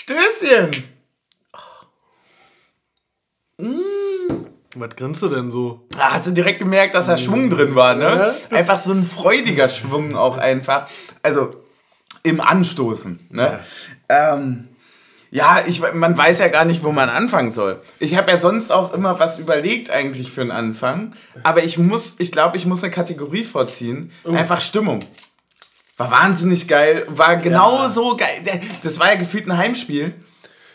Stößchen! Was grinst du denn so? Ah, hast du direkt gemerkt, dass da Schwung drin war, ne? Einfach so ein freudiger Schwung auch einfach. Also im Anstoßen, ne? Ja, ähm, ja ich, man weiß ja gar nicht, wo man anfangen soll. Ich habe ja sonst auch immer was überlegt eigentlich für einen Anfang. Aber ich muss, ich glaube, ich muss eine Kategorie vorziehen. Oh. Einfach Stimmung. War wahnsinnig geil. War genauso ja. geil. Das war ja gefühlt ein Heimspiel.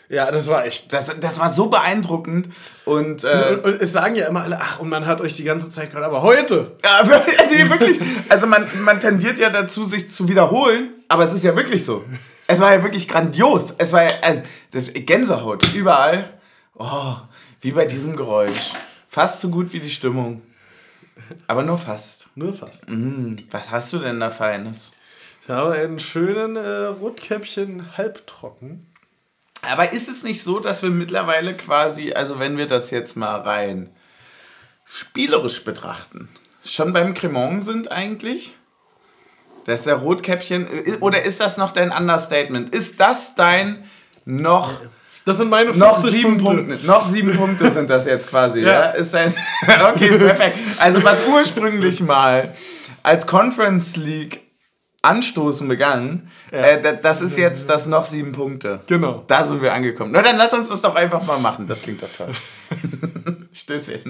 Ja, das war echt. Das, das war so beeindruckend. Und, äh, und, und, es sagen ja immer alle, ach, und man hat euch die ganze Zeit gehört, aber heute. Ja, nee, wirklich. Also man, man tendiert ja dazu, sich zu wiederholen, aber es ist ja wirklich so. Es war ja wirklich grandios. Es war ja also, das, Gänsehaut überall. Oh, wie bei diesem Geräusch. Fast so gut wie die Stimmung. Aber nur fast. Nur fast. Mm, was hast du denn da Feines? Ich habe einen schönen äh, Rotkäppchen halbtrocken. Aber ist es nicht so, dass wir mittlerweile quasi, also wenn wir das jetzt mal rein spielerisch betrachten, schon beim Cremant sind eigentlich? Das ist der Rotkäppchen. Oder ist das noch dein Understatement? Ist das dein noch. Das sind meine noch sieben Punkte. Punkte. Noch sieben Punkte sind das jetzt quasi. ja. ja? Ist ein okay, perfekt. Also was ursprünglich mal als Conference League Anstoßen begangen. Ja. Äh, das ist jetzt das noch sieben Punkte. Genau. Da sind wir angekommen. Na, dann lass uns das doch einfach mal machen. Das klingt doch toll. Stößchen.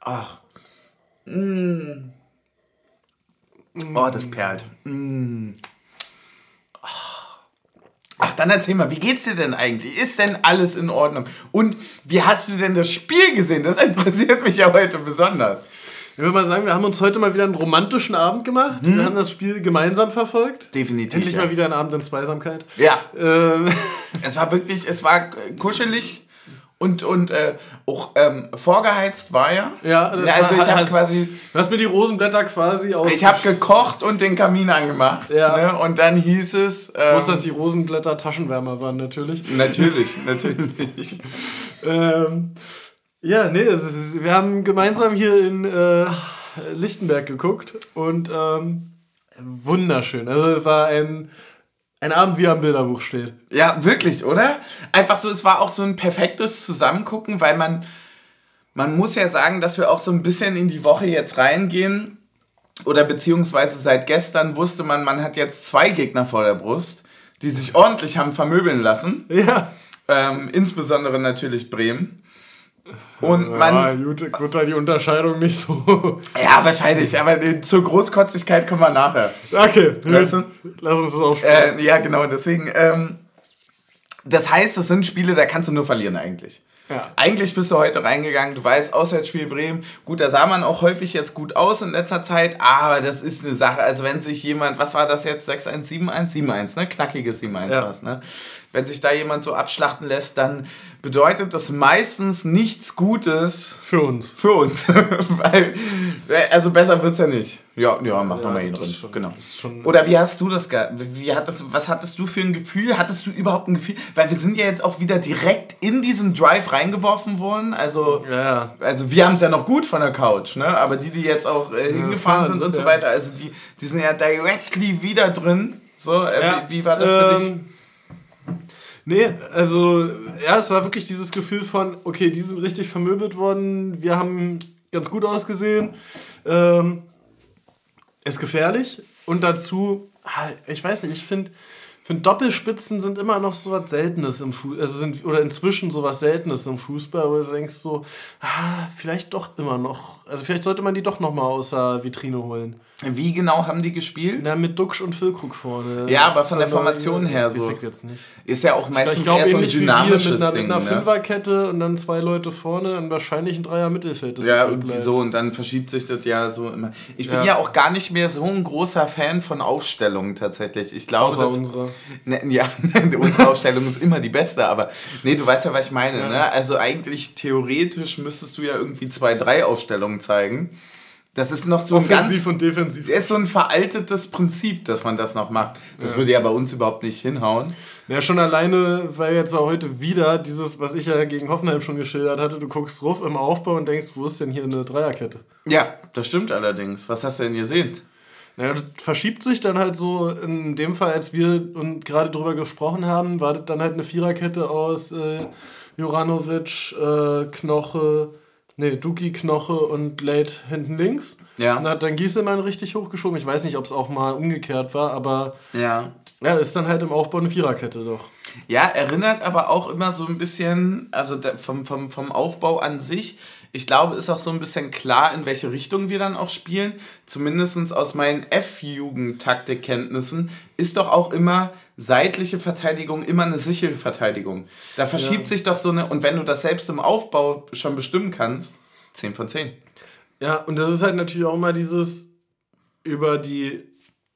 Ach. Mm. Oh, das perlt. Mm. Ach, dann erzähl mal, wie geht's dir denn eigentlich? Ist denn alles in Ordnung? Und wie hast du denn das Spiel gesehen? Das interessiert mich ja heute besonders. Ich würde mal sagen, wir haben uns heute mal wieder einen romantischen Abend gemacht. Hm. Wir haben das Spiel gemeinsam verfolgt. Definitiv. Endlich ja. mal wieder ein Abend in Zweisamkeit. Ja. Ähm. Es war wirklich, es war kuschelig und, und äh, auch ähm, vorgeheizt war ja. Ja, das ja, also ich habe quasi. Du hast mir die Rosenblätter quasi aus. Ich habe gekocht und den Kamin angemacht. Ja. Ne? Und dann hieß es. Ähm, Muss, dass die Rosenblätter Taschenwärmer waren, natürlich. Natürlich, natürlich. ähm, ja, nee, ist, wir haben gemeinsam hier in äh, Lichtenberg geguckt und ähm, wunderschön. Also es war ein, ein Abend, wie am Bilderbuch steht. Ja, wirklich, oder? Einfach so, es war auch so ein perfektes Zusammengucken, weil man, man muss ja sagen, dass wir auch so ein bisschen in die Woche jetzt reingehen. Oder beziehungsweise seit gestern wusste man, man hat jetzt zwei Gegner vor der Brust, die sich ordentlich haben vermöbeln lassen. Ja. Ähm, insbesondere natürlich Bremen. Und man. Ja, gut, wird da die Unterscheidung nicht so. Ja, wahrscheinlich, aber zur Großkotzigkeit kommen wir nachher. Okay, weißt du? lass uns das aufsprechen. Äh, ja, genau, deswegen. Ähm, das heißt, das sind Spiele, da kannst du nur verlieren eigentlich. Ja. Eigentlich bist du heute reingegangen, du weißt, Auswärtsspiel Bremen, gut, da sah man auch häufig jetzt gut aus in letzter Zeit, aber das ist eine Sache, also wenn sich jemand, was war das jetzt, 6-1, 7-1, 7-1, ne, knackiges 7-1 ja. was, ne, wenn sich da jemand so abschlachten lässt, dann bedeutet das meistens nichts Gutes. Für uns. Für uns. Weil, also besser wird es ja nicht. Ja, ja, mach ja, nochmal hier drin. Schon, genau. Oder wie hast du das wie hattest, Was hattest du für ein Gefühl? Hattest du überhaupt ein Gefühl? Weil wir sind ja jetzt auch wieder direkt in diesen Drive reingeworfen worden. Also, ja. also wir haben es ja noch gut von der Couch, ne? Aber die, die jetzt auch äh, hingefahren ja, sind und so weiter, also die, die sind ja directly wieder drin. So, äh, wie, wie, war das für dich? Ähm, Nee, also ja, es war wirklich dieses Gefühl von, okay, die sind richtig vermöbelt worden, wir haben ganz gut ausgesehen. Ähm, ist gefährlich und dazu, ah, ich weiß nicht, ich finde, finde Doppelspitzen sind immer noch so was Seltenes im Fußball, also sind, oder inzwischen so was Seltenes im Fußball, wo du denkst so, ah, vielleicht doch immer noch, also vielleicht sollte man die doch nochmal aus der Vitrine holen. Wie genau haben die gespielt? Na, mit Duxch und Füllkrug vorne. Ja, aber von der Formation her so. Ich jetzt nicht. Ist ja auch meistens ich glaub, eher so ein dynamisches mit einer, Ding. Mit einer ne? Fünferkette und dann zwei Leute vorne, dann wahrscheinlich ein Dreier Mittelfeld. Ja, irgendwie so und dann verschiebt sich das ja so immer. Ich bin ja. ja. auch gar nicht mehr so ein großer Fan von Aufstellungen tatsächlich. Ich glaube, Außer dass, unsere. Ne, ja, unsere Aufstellung ist immer die beste, aber nee, du weißt ja, was ich meine. Ja. Ne? Also eigentlich theoretisch müsstest du ja irgendwie zwei, drei Aufstellungen zeigen. Das ist noch so ein Offensiv ganz, und defensiv. ist so ein veraltetes Prinzip, dass man das noch macht. Das ja. würde ja bei uns überhaupt nicht hinhauen. Ja, schon alleine, weil jetzt auch heute wieder dieses, was ich ja gegen Hoffenheim schon geschildert hatte, du guckst drauf im Aufbau und denkst, wo ist denn hier eine Dreierkette? Ja, das stimmt allerdings. Was hast du denn gesehen? Naja, das verschiebt sich dann halt so, in dem Fall, als wir und gerade drüber gesprochen haben, war das dann halt eine Viererkette aus äh, Juranovic, äh, Knoche, nee, Duki, Knoche und Late hinten links. Ja. Und hat dann Gieselmann richtig hochgeschoben. Ich weiß nicht, ob es auch mal umgekehrt war, aber ja. ja, ist dann halt im Aufbau eine Viererkette doch. Ja, erinnert aber auch immer so ein bisschen, also vom, vom, vom Aufbau an sich, ich glaube, ist auch so ein bisschen klar, in welche Richtung wir dann auch spielen. Zumindest aus meinen F-Jugend-Taktikkenntnissen ist doch auch immer seitliche Verteidigung immer eine sichere Verteidigung. Da verschiebt ja. sich doch so eine, und wenn du das selbst im Aufbau schon bestimmen kannst, 10 von 10. Ja, und das ist halt natürlich auch immer dieses über die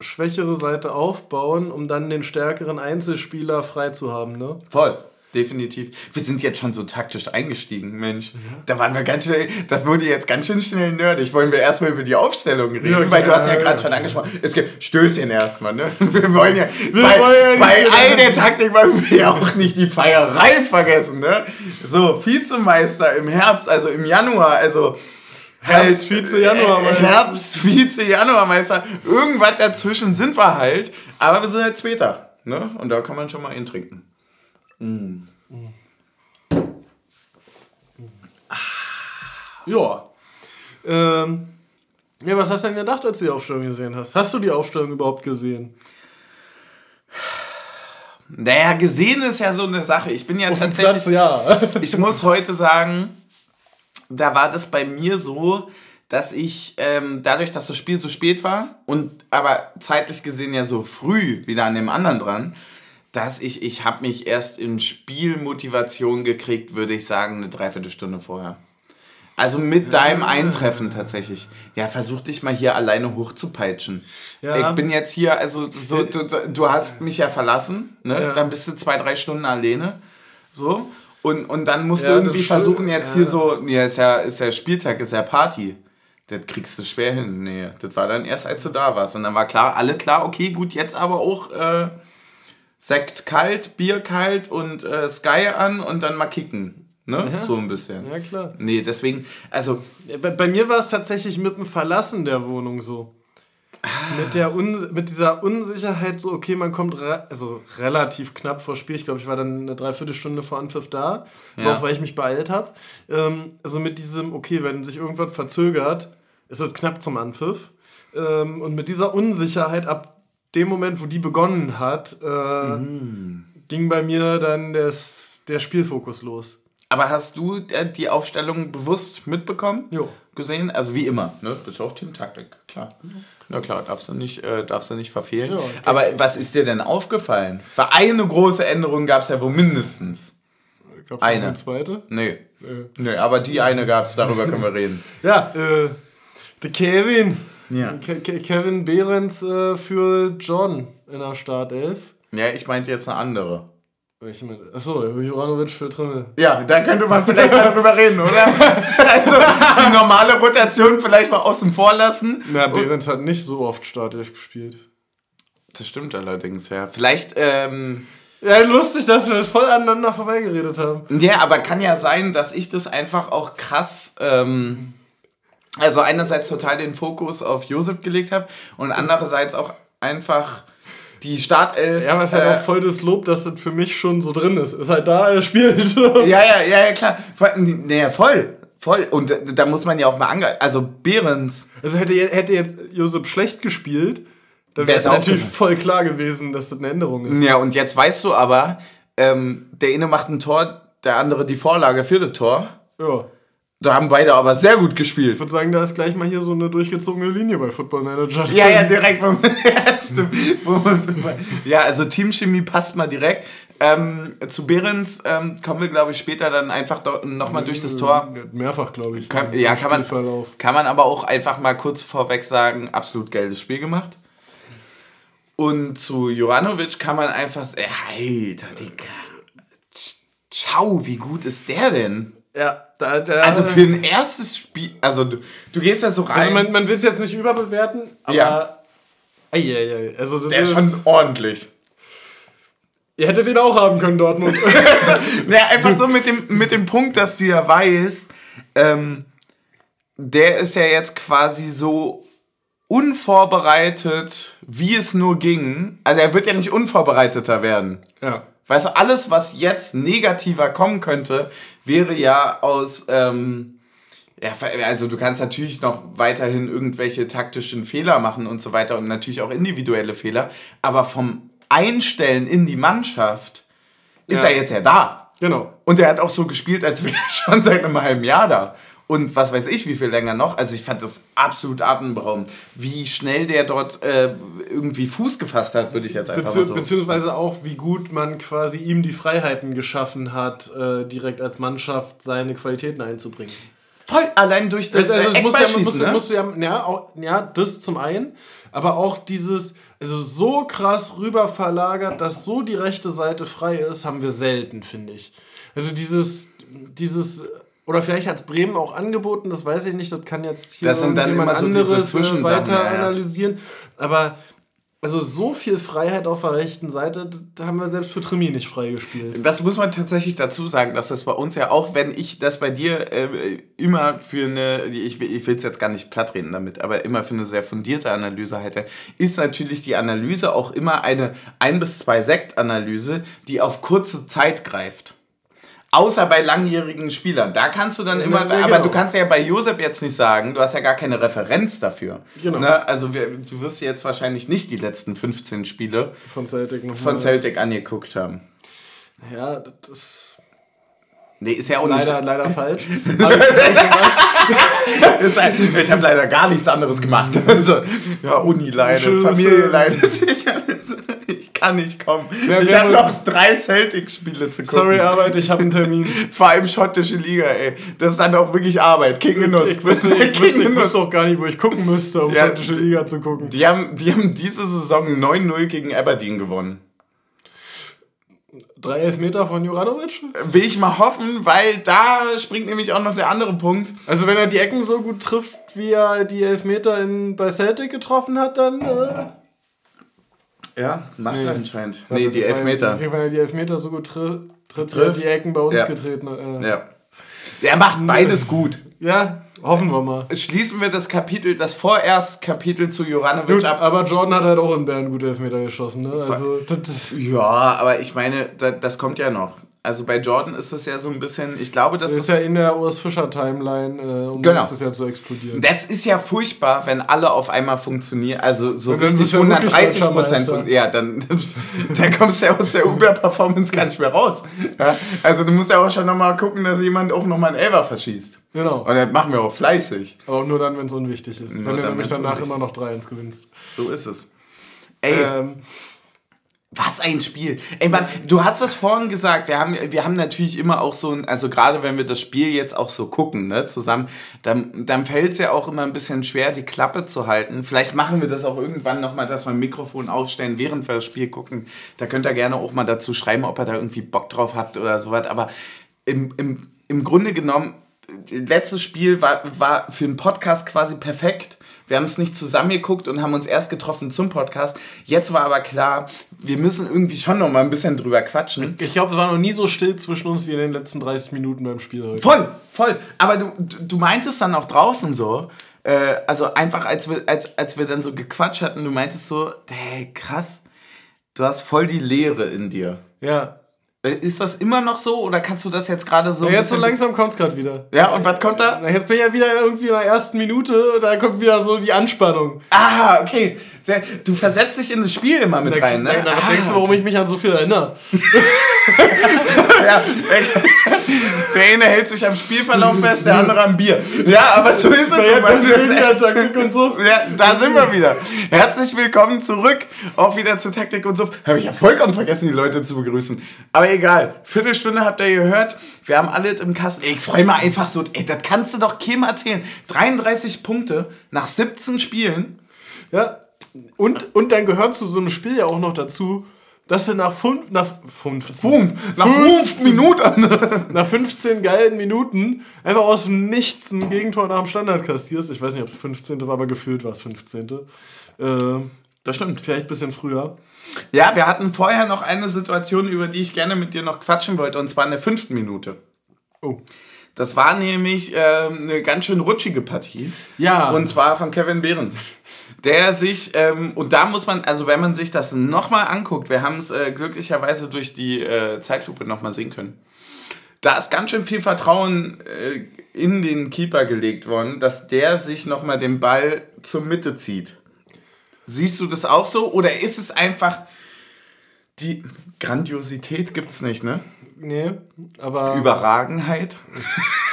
schwächere Seite aufbauen, um dann den stärkeren Einzelspieler frei zu haben, ne? Voll. Definitiv. Wir sind jetzt schon so taktisch eingestiegen, Mensch. Ja. Da waren wir ganz schnell, das wurde jetzt ganz schön schnell nerdig. Wollen wir erstmal über die Aufstellung reden? Ja, Weil du hast ja gerade schon angesprochen. Es gibt Stößchen erstmal, ne? Wir wollen ja, wir bei, wollen ja bei all der Taktik wollen wir ja auch nicht die Feierei vergessen, ne? So, Vizemeister im Herbst, also im Januar, also Herbst, Vize, Januarmeister. Herbst, Vize, Januarmeister. Irgendwas dazwischen sind wir halt. Aber wir sind halt später. Ne? Und da kann man schon mal ihn trinken. Mm. Ja. Ähm, ja, was hast du denn gedacht, als du die Aufstellung gesehen hast? Hast du die Aufstellung überhaupt gesehen? Naja, gesehen ist ja so eine Sache. Ich bin ja Auf tatsächlich. Platz, ja. ich muss heute sagen, da war das bei mir so, dass ich ähm, dadurch, dass das Spiel so spät war und aber zeitlich gesehen ja so früh wieder an dem anderen dran, dass ich, ich habe mich erst in Spielmotivation gekriegt, würde ich sagen, eine Dreiviertelstunde vorher. Also mit deinem Eintreffen tatsächlich. Ja, versuch dich mal hier alleine hochzupeitschen. Ja. Ich bin jetzt hier, also so, du, du hast mich ja verlassen, ne? Ja. Dann bist du zwei, drei Stunden alleine. So. Und, und dann musst ja, du irgendwie versuchen, jetzt hier so, ja, ist ja, ist ja Spieltag, ist ja Party. Das kriegst du schwer hin. Nee, das war dann erst, als du da warst. Und dann war klar, alle klar, okay, gut, jetzt aber auch äh, Sekt kalt, Bier kalt und äh, Sky an und dann mal kicken. Ne? Ja. So ein bisschen. Ja, klar. Nee, deswegen, also. Bei, bei mir war es tatsächlich mit dem Verlassen der Wohnung so. Mit, der Un mit dieser Unsicherheit, so, okay, man kommt re also relativ knapp vor Spiel. Ich glaube, ich war dann eine Dreiviertelstunde vor Anpfiff da, ja. auch weil ich mich beeilt habe. Ähm, also mit diesem, okay, wenn sich irgendwas verzögert, ist es knapp zum Anpfiff. Ähm, und mit dieser Unsicherheit ab dem Moment, wo die begonnen hat, äh, mhm. ging bei mir dann des, der Spielfokus los. Aber hast du äh, die Aufstellung bewusst mitbekommen? Jo. Gesehen? Also wie immer, ne? Das ist auch Teamtaktik, klar. Na klar, darfst du nicht, äh, darfst du nicht verfehlen. Ja, okay. Aber was ist dir denn aufgefallen? Für eine große Änderung gab es ja wohl mindestens. Gab's eine. eine zweite? Nee. nee. Nee, aber die eine gab es, darüber können wir reden. Ja, äh, der Kevin. Ja. Ke Kevin Behrens äh, für John in der Startelf. Ja, ich meinte jetzt eine andere. Welche mit? Achso, Juranovic für Trimmel. Ja, da könnte man vielleicht mal drüber reden, oder? also die normale Rotation vielleicht mal außen vor lassen. Na, Behrens hat nicht so oft Startelf gespielt. Das stimmt allerdings, ja. Vielleicht, ähm. Ja, lustig, dass wir voll aneinander vorbeigeredet haben. Ja, aber kann ja sein, dass ich das einfach auch krass, ähm, also einerseits total den Fokus auf Josef gelegt habe und andererseits auch einfach die Startelf. Ja, aber es ist halt äh, auch voll das Lob, dass das für mich schon so drin ist. Ist halt da, er spielt. ja, ja, ja, ja, klar. Naja, voll. Voll. Und da muss man ja auch mal angreifen. Also Behrens. Also hätte, hätte jetzt Josep schlecht gespielt, dann wäre es natürlich voll klar gewesen, dass das eine Änderung ist. Ja, und jetzt weißt du aber, ähm, der eine macht ein Tor, der andere die Vorlage für das Tor. Ja. Da haben beide aber sehr gut gespielt. Ich würde sagen, da ist gleich mal hier so eine durchgezogene Linie bei Football Manager. Ja, ja, direkt. ja, also Teamchemie passt mal direkt. Ähm, zu Behrens ähm, kommen wir, glaube ich, später dann einfach nochmal durch das Tor. Mehrfach, glaube ich. Kann, ja, kann man, kann man aber auch einfach mal kurz vorweg sagen, absolut geiles Spiel gemacht. Und zu Juranovic kann man einfach, Alter, Digga, ciao, wie gut ist der denn? Ja, da, da, Also für ein erstes Spiel, also du, du gehst ja so rein. Also man, man will es jetzt nicht überbewerten, aber. Ja. Eieiei, also das Der ist schon ordentlich. Ihr hättet ihn auch haben können, Dortmund. naja, einfach so mit dem, mit dem Punkt, dass du ja weißt, ähm, der ist ja jetzt quasi so unvorbereitet, wie es nur ging. Also er wird ja nicht unvorbereiteter werden. Ja. Weißt du, alles, was jetzt negativer kommen könnte, wäre ja aus. Ähm, ja, also du kannst natürlich noch weiterhin irgendwelche taktischen Fehler machen und so weiter und natürlich auch individuelle Fehler, aber vom Einstellen in die Mannschaft ist Ja. er jetzt ja da. Genau. Und er hat auch so gespielt, als wäre er schon seit einem halben Jahr da. Und was weiß ich, wie viel länger noch. Also ich fand das absolut atemberaubend. Wie schnell der dort äh, irgendwie Fuß gefasst hat, würde ich jetzt einfach Bezieh mal so. Beziehungsweise auch, wie gut man quasi ihm die Freiheiten geschaffen hat, äh, direkt als Mannschaft seine Qualitäten einzubringen. Voll allein durch das Also, also äh, es muss ja, Eckballschießen, musst, ne? musst du ja, ja, auch, ja, das zum einen, aber auch dieses, also so krass rüber verlagert, dass so die rechte Seite frei ist, haben wir selten, finde ich. Also dieses, dieses, oder vielleicht hat es Bremen auch angeboten, das weiß ich nicht, das kann jetzt hier Das sind dann immer so anderes äh, weiter ja, ja. analysieren, aber also so viel Freiheit auf der rechten Seite, da haben wir selbst für Tremi nicht freigespielt. Das muss man tatsächlich dazu sagen, dass das bei uns ja auch, wenn ich das bei dir äh, immer für eine, ich, will- ich will es jetzt gar nicht plattreden damit, aber immer für eine sehr fundierte Analyse halte, ist natürlich die Analyse auch immer eine ein bis zwei Sekt-Analyse, die auf kurze Zeit greift. Außer bei langjährigen Spielern. Da kannst du dann Ja, immer, ja, aber genau. du kannst ja bei Josep jetzt nicht sagen, du hast ja gar keine Referenz dafür. Genau. Ne? Also wir, du wirst dir jetzt wahrscheinlich nicht die letzten 15 Spiele Von Celtic von. Celtic angeguckt haben. Ja, das Nee, ist ja auch nicht. leider, leider falsch. Hab ich Ich habe leider gar nichts anderes gemacht. Also, ja, Uni leidet, Tschüss. Familie leidet. Ich, ich kann nicht kommen. Wer- ich habe noch drei Celtic-Spiele zu gucken. Sorry, Arbeit, ich habe einen Termin. Vor allem schottische Liga, ey. Das ist dann auch wirklich Arbeit. King Genuss. Ich wüsste, ich, King wüsste, ich wüsste auch gar nicht, wo ich gucken müsste, um Ja, schottische Liga zu gucken. Die haben, die haben diese Saison 9-0 gegen Aberdeen gewonnen. Drei Elfmeter von Juranovic? Will ich mal hoffen, weil da springt nämlich auch noch der andere Punkt. Also wenn er die Ecken so gut trifft, wie er die Elfmeter in, bei Celtic getroffen hat, dann... Äh, Ja, macht Nee. er anscheinend. Nee, die Elfmeter. Wenn er die Elfmeter so gut tri wie er Trifft. die Ecken bei uns Ja. getreten hat. Äh. Ja. Er macht beides gut. ja, hoffen wir mal. Schließen wir das Kapitel, das vorerst Kapitel zu Juranovic ab. aber Jordan hat halt auch in Bern gute Elfmeter geschossen. Ne? Also, das, Ja, aber ich meine, da, das kommt ja noch. Also bei Jordan ist es ja so ein bisschen, ich glaube, das das ist. ist ja in der Urs Fischer Timeline, äh, um Genau. das ja zu explodieren. das ist ja furchtbar, wenn alle auf einmal funktionieren. Also so dann richtig bist du ja wirklich 130 deutscher Prozent von. Ja, dann, dann kommst du ja aus der Uber-Performance gar nicht mehr raus. Ja? Also du musst ja auch schon nochmal gucken, dass jemand auch nochmal einen Elfer verschießt. Genau. Und das machen wir auch fleißig. Aber auch nur dann, wenn es unwichtig ist. Nur wenn du dann, nämlich danach unwichtig immer noch 3-1 gewinnst. So ist es. Ey, Ähm, Was ein Spiel. Ey, Mann, du hast es vorhin gesagt, wir haben, wir haben natürlich immer auch so ein, also gerade wenn wir das Spiel jetzt auch so gucken, ne, zusammen, dann, dann fällt es ja auch immer ein bisschen schwer, die Klappe zu halten. Vielleicht machen wir das auch irgendwann nochmal, dass wir ein Mikrofon aufstellen, während wir das Spiel gucken. Da könnt ihr gerne auch mal dazu schreiben, ob ihr da irgendwie Bock drauf habt oder sowas. Aber im, im, im Grunde genommen, letztes Spiel war, war für einen Podcast quasi perfekt. Wir haben es nicht zusammengeguckt und haben uns erst getroffen zum Podcast. Jetzt war aber klar, wir müssen irgendwie schon noch mal ein bisschen drüber quatschen. ich glaube, es war noch nie so still zwischen uns wie in den letzten 30 Minuten beim Spiel heute. Voll, voll. Aber du, du meintest dann auch draußen so, äh, also einfach als wir, als, als wir dann so gequatscht hatten, du meintest so, hey, krass, du hast voll die Leere in dir. Ja. Äh, Ist das immer noch so oder kannst du das jetzt gerade so? ja jetzt so langsam kommt es gerade wieder. Ja, und was kommt da? Na, Jetzt bin ich ja wieder irgendwie in der ersten Minute und da kommt wieder so die Anspannung. Ah, okay. Du versetzt dich in das Spiel immer mit rein, ne? Was ah, denkst du, warum ich mich an so viel erinnere? Ja, der eine hält sich am Spielverlauf fest, der andere am Bier. Ja, aber so ist es. Deswegen ja Taktik und so. Ja, da sind wir wieder. Herzlich willkommen zurück, auch wieder zu Taktik und so. Habe ich ja vollkommen vergessen, die Leute zu begrüßen. Aber egal, Viertelstunde habt ihr gehört. Wir haben alles im Kasten. Ey, ich freue mich einfach so. Ey, das kannst du doch keinem erzählen. 33 Punkte nach 17 Spielen. Ja. Und, und dann gehört zu so einem Spiel ja auch noch dazu, dass du nach fünf, nach fünf, Boom, nach 5 Minuten. nach 15 geilen Minuten einfach aus dem Nichts ein Gegentor nach dem Standard kassierst. Ich weiß nicht, ob es 15. war, aber gefühlt war es 15. Äh, Das stimmt. vielleicht ein bisschen früher. Ja, wir hatten vorher noch eine Situation, über die ich gerne mit dir noch quatschen wollte, und zwar in der fünften Minute. Oh. Das war nämlich ähm, eine ganz schön rutschige Partie. Ja. Und zwar von Kevin Behrens. Der sich, ähm, und da muss man, also wenn man sich das nochmal anguckt, wir haben es äh, glücklicherweise durch die äh, Zeitlupe nochmal sehen können. Da ist ganz schön viel Vertrauen äh, in den Keeper gelegt worden, dass der sich nochmal den Ball zur Mitte zieht. Siehst du das auch so? Oder ist es einfach die Grandiosität gibt es nicht, ne? Nee, aber. Überragenheit.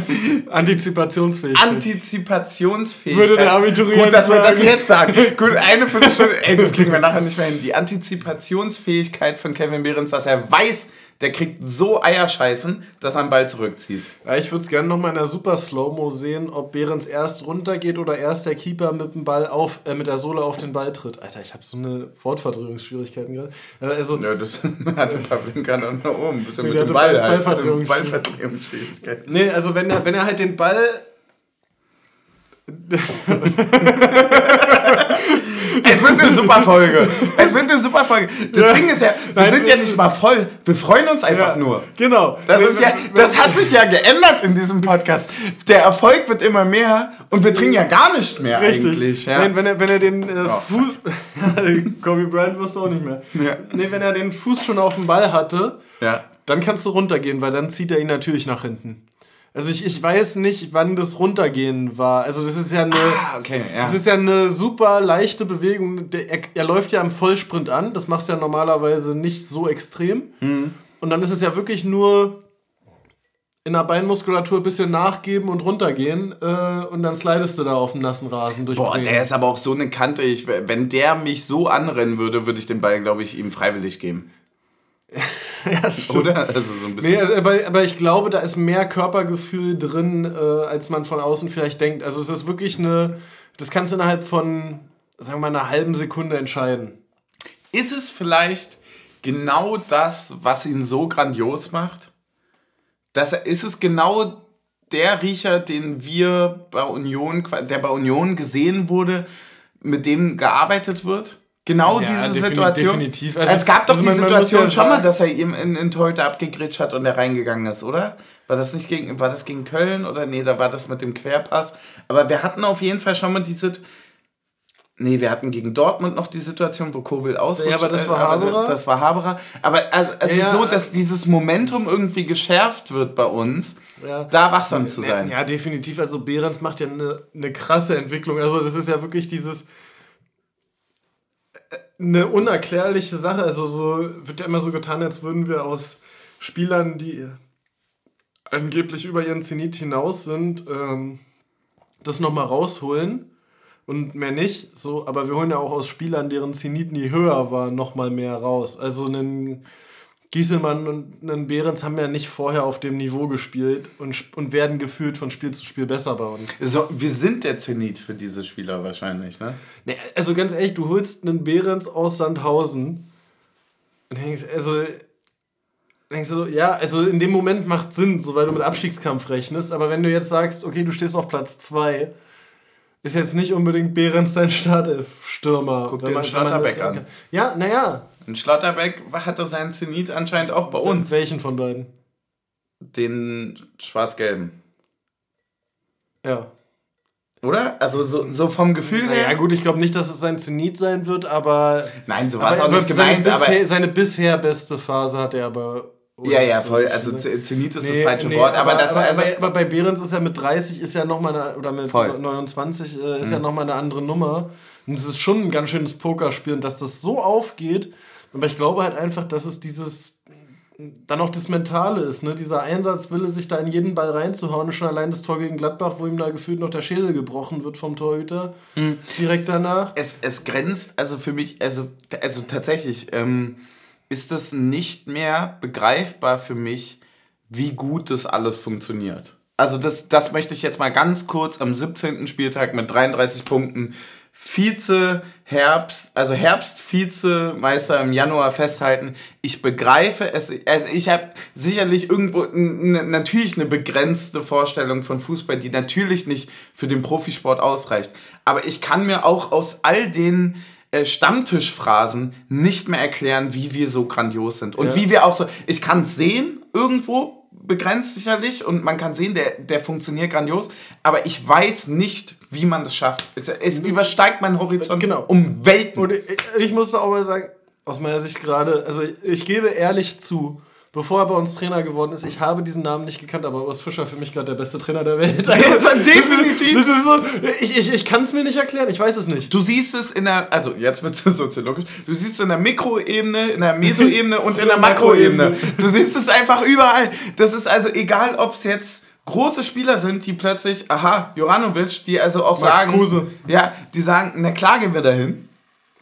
Antizipationsfähigkeit. Antizipationsfähigkeit. Würde der Abiturient Gut, dass wir das jetzt sagen. Gut, eine Viertelstunde. Ey, das kriegen wir nachher nicht mehr hin. Die Antizipationsfähigkeit von Kevin Behrens, dass er weiß, der kriegt so Eierscheißen, dass er einen Ball zurückzieht. Ja, ich würde es gerne nochmal in der Super Slow-Mo sehen, ob Behrens erst runtergeht oder erst der Keeper mit dem Ball auf, äh, mit der Sohle auf den Ball tritt. Alter, ich habe so eine Wortverdrehungsschwierigkeiten gerade. Äh, also, ja, das hatte Pavlenka dann nach oben. Ein bisschen mit dem Ball, Ball halt. Ballverdrehungsschwierigkeiten. Nee, also wenn er, wenn er halt den Ball es wird eine super Folge. Es wird eine super Folge. Das ja. Ding ist ja, wir Nein, sind ja nicht mal voll. Wir freuen uns einfach ja, nur. Genau. Das, ist ja, das hat sich ja geändert in diesem Podcast. Der Erfolg wird immer mehr und wir trinken ja gar nicht mehr Richtig. eigentlich. Ja. Nein, wenn er, wenn er den äh, oh, Fuß. Kobe Bryant wirst du auch nicht mehr. Ja. Nee, wenn er den Fuß schon auf dem Ball hatte, ja. dann kannst du runtergehen, weil dann zieht er ihn natürlich nach hinten. Also ich, ich weiß nicht, wann das Runtergehen war. Also das ist ja eine, ah, okay, ja. das ist ja eine super leichte Bewegung. Der, er, er, läuft ja im Vollsprint an. Das machst du ja normalerweise nicht so extrem. Mhm. Und dann ist es ja wirklich nur in der Beinmuskulatur ein bisschen nachgeben und runtergehen äh, und dann slidest du da auf dem nassen Rasen durch. Boah, der ist aber auch so eine Kante. Ich, wenn der mich so anrennen würde, würde ich den Ball, glaube ich, ihm freiwillig geben. ja, stimmt. Oder? Also so ein bisschen. Nee, also, aber, aber ich glaube, da ist mehr Körpergefühl drin, äh, als man von außen vielleicht denkt. Also es ist wirklich eine, das kannst du innerhalb von, sagen wir mal, einer halben Sekunde entscheiden. Ist es vielleicht genau das, was ihn so grandios macht? Dass er, ist es genau der Riecher, den wir bei Union, der bei Union gesehen wurde, mit dem gearbeitet wird? Genau ja, diese defini Situation. Definitiv. Also, es gab doch also die Situation ja schon mal, dass er ihm in, in Torhüter abgegritscht hat und er reingegangen ist, oder? War das nicht gegen, war das gegen Köln oder nee, da war das mit dem Querpass. Aber wir hatten auf jeden Fall schon mal diese. Nee, wir hatten gegen Dortmund noch die Situation, wo Kobel ausrutscht. Ja, aber das war Haberer. Das war Haberer. Aber also, also ja, so, dass dieses Momentum irgendwie geschärft wird bei uns, ja. da wachsam zu sein. Ja, definitiv. Also Behrens macht ja eine, eine krasse Entwicklung. Also das ist ja wirklich dieses eine unerklärliche Sache. Also so wird ja immer so getan, als würden wir aus Spielern, die angeblich über ihren Zenit hinaus sind, ähm, das nochmal rausholen und mehr nicht. So, aber wir holen ja auch aus Spielern, deren Zenit nie höher war, nochmal mehr raus. Also einen Gieselmann und einen Behrens haben ja nicht vorher auf dem Niveau gespielt und, und werden gefühlt von Spiel zu Spiel besser bei uns. Also, wir sind der Zenit für diese Spieler wahrscheinlich, ne? Nee, also ganz ehrlich, du holst einen Behrens aus Sandhausen und denkst, also denkst du so, ja, also in dem Moment macht Sinn, so weil du mit Abstiegskampf rechnest, aber wenn du jetzt sagst, okay, du stehst auf Platz 2, ist jetzt nicht unbedingt Behrens dein Startelf-Stürmer. Guck dir den Schlotterbeck an. Ja, naja, und Schlotterbeck hatte seinen Zenit anscheinend auch bei uns. Welchen von beiden? Den schwarz-gelben. Ja. Oder? Also so, so vom Gefühl her. Ja gut, ich glaube nicht, dass es sein Zenit sein wird, aber. Nein, so war es auch nicht gemeint. Seine bisher, seine bisher beste Phase hat er aber ja, ja, voll. Also Zenit ist nee, das falsche nee, Wort. Aber, aber, das aber, also aber, bei Behrens ist ja mit 30 ist ja nochmal eine, oder mit voll. 29 äh, ist mhm. ja nochmal eine andere Nummer. Und es ist schon ein ganz schönes Pokerspiel und dass das so aufgeht, aber ich glaube halt einfach, dass es dieses dann auch das Mentale ist, ne? Dieser Einsatzwille, sich da in jeden Ball reinzuhauen, schon allein das Tor gegen Gladbach, wo ihm da gefühlt noch der Schädel gebrochen wird vom Torhüter, mhm. direkt danach. Es, es grenzt, also für mich, also, also tatsächlich, ähm, ist das nicht mehr begreifbar für mich, wie gut das alles funktioniert. Also das, das möchte ich jetzt mal ganz kurz am 17. Spieltag mit 33 Punkten Vize Herbst, also Herbst-Vize-Meister im Januar festhalten. Ich begreife es, also ich habe sicherlich irgendwo natürlich eine begrenzte Vorstellung von Fußball, die natürlich nicht für den Profisport ausreicht. Aber ich kann mir auch aus all den äh, Stammtischphrasen nicht mehr erklären, wie wir so grandios sind. Und ja. wie wir auch so, ich kann es sehen irgendwo, begrenzt sicherlich und man kann sehen, der, der funktioniert grandios, aber ich weiß nicht, wie man das schafft. Es, es übersteigt meinen Horizont Genau. um Welten. Und ich, ich muss auch mal sagen, aus meiner Sicht gerade, also ich gebe ehrlich zu, bevor er bei uns Trainer geworden ist, ich habe diesen Namen nicht gekannt, aber Urs Fischer für mich gerade der beste Trainer der Welt. definitiv. Das ist so, ich ich, ich kann es mir nicht erklären, ich weiß es nicht. Du siehst es in der, also jetzt wird es soziologisch, du siehst es in der Mikroebene, in der Mesoebene und in der Makroebene. Du siehst es einfach überall. Das ist also egal, ob es jetzt große Spieler sind, die plötzlich, aha, Joranovic, die also auch Max sagen, Kruse. ja, die sagen, na klar gehen wir dahin.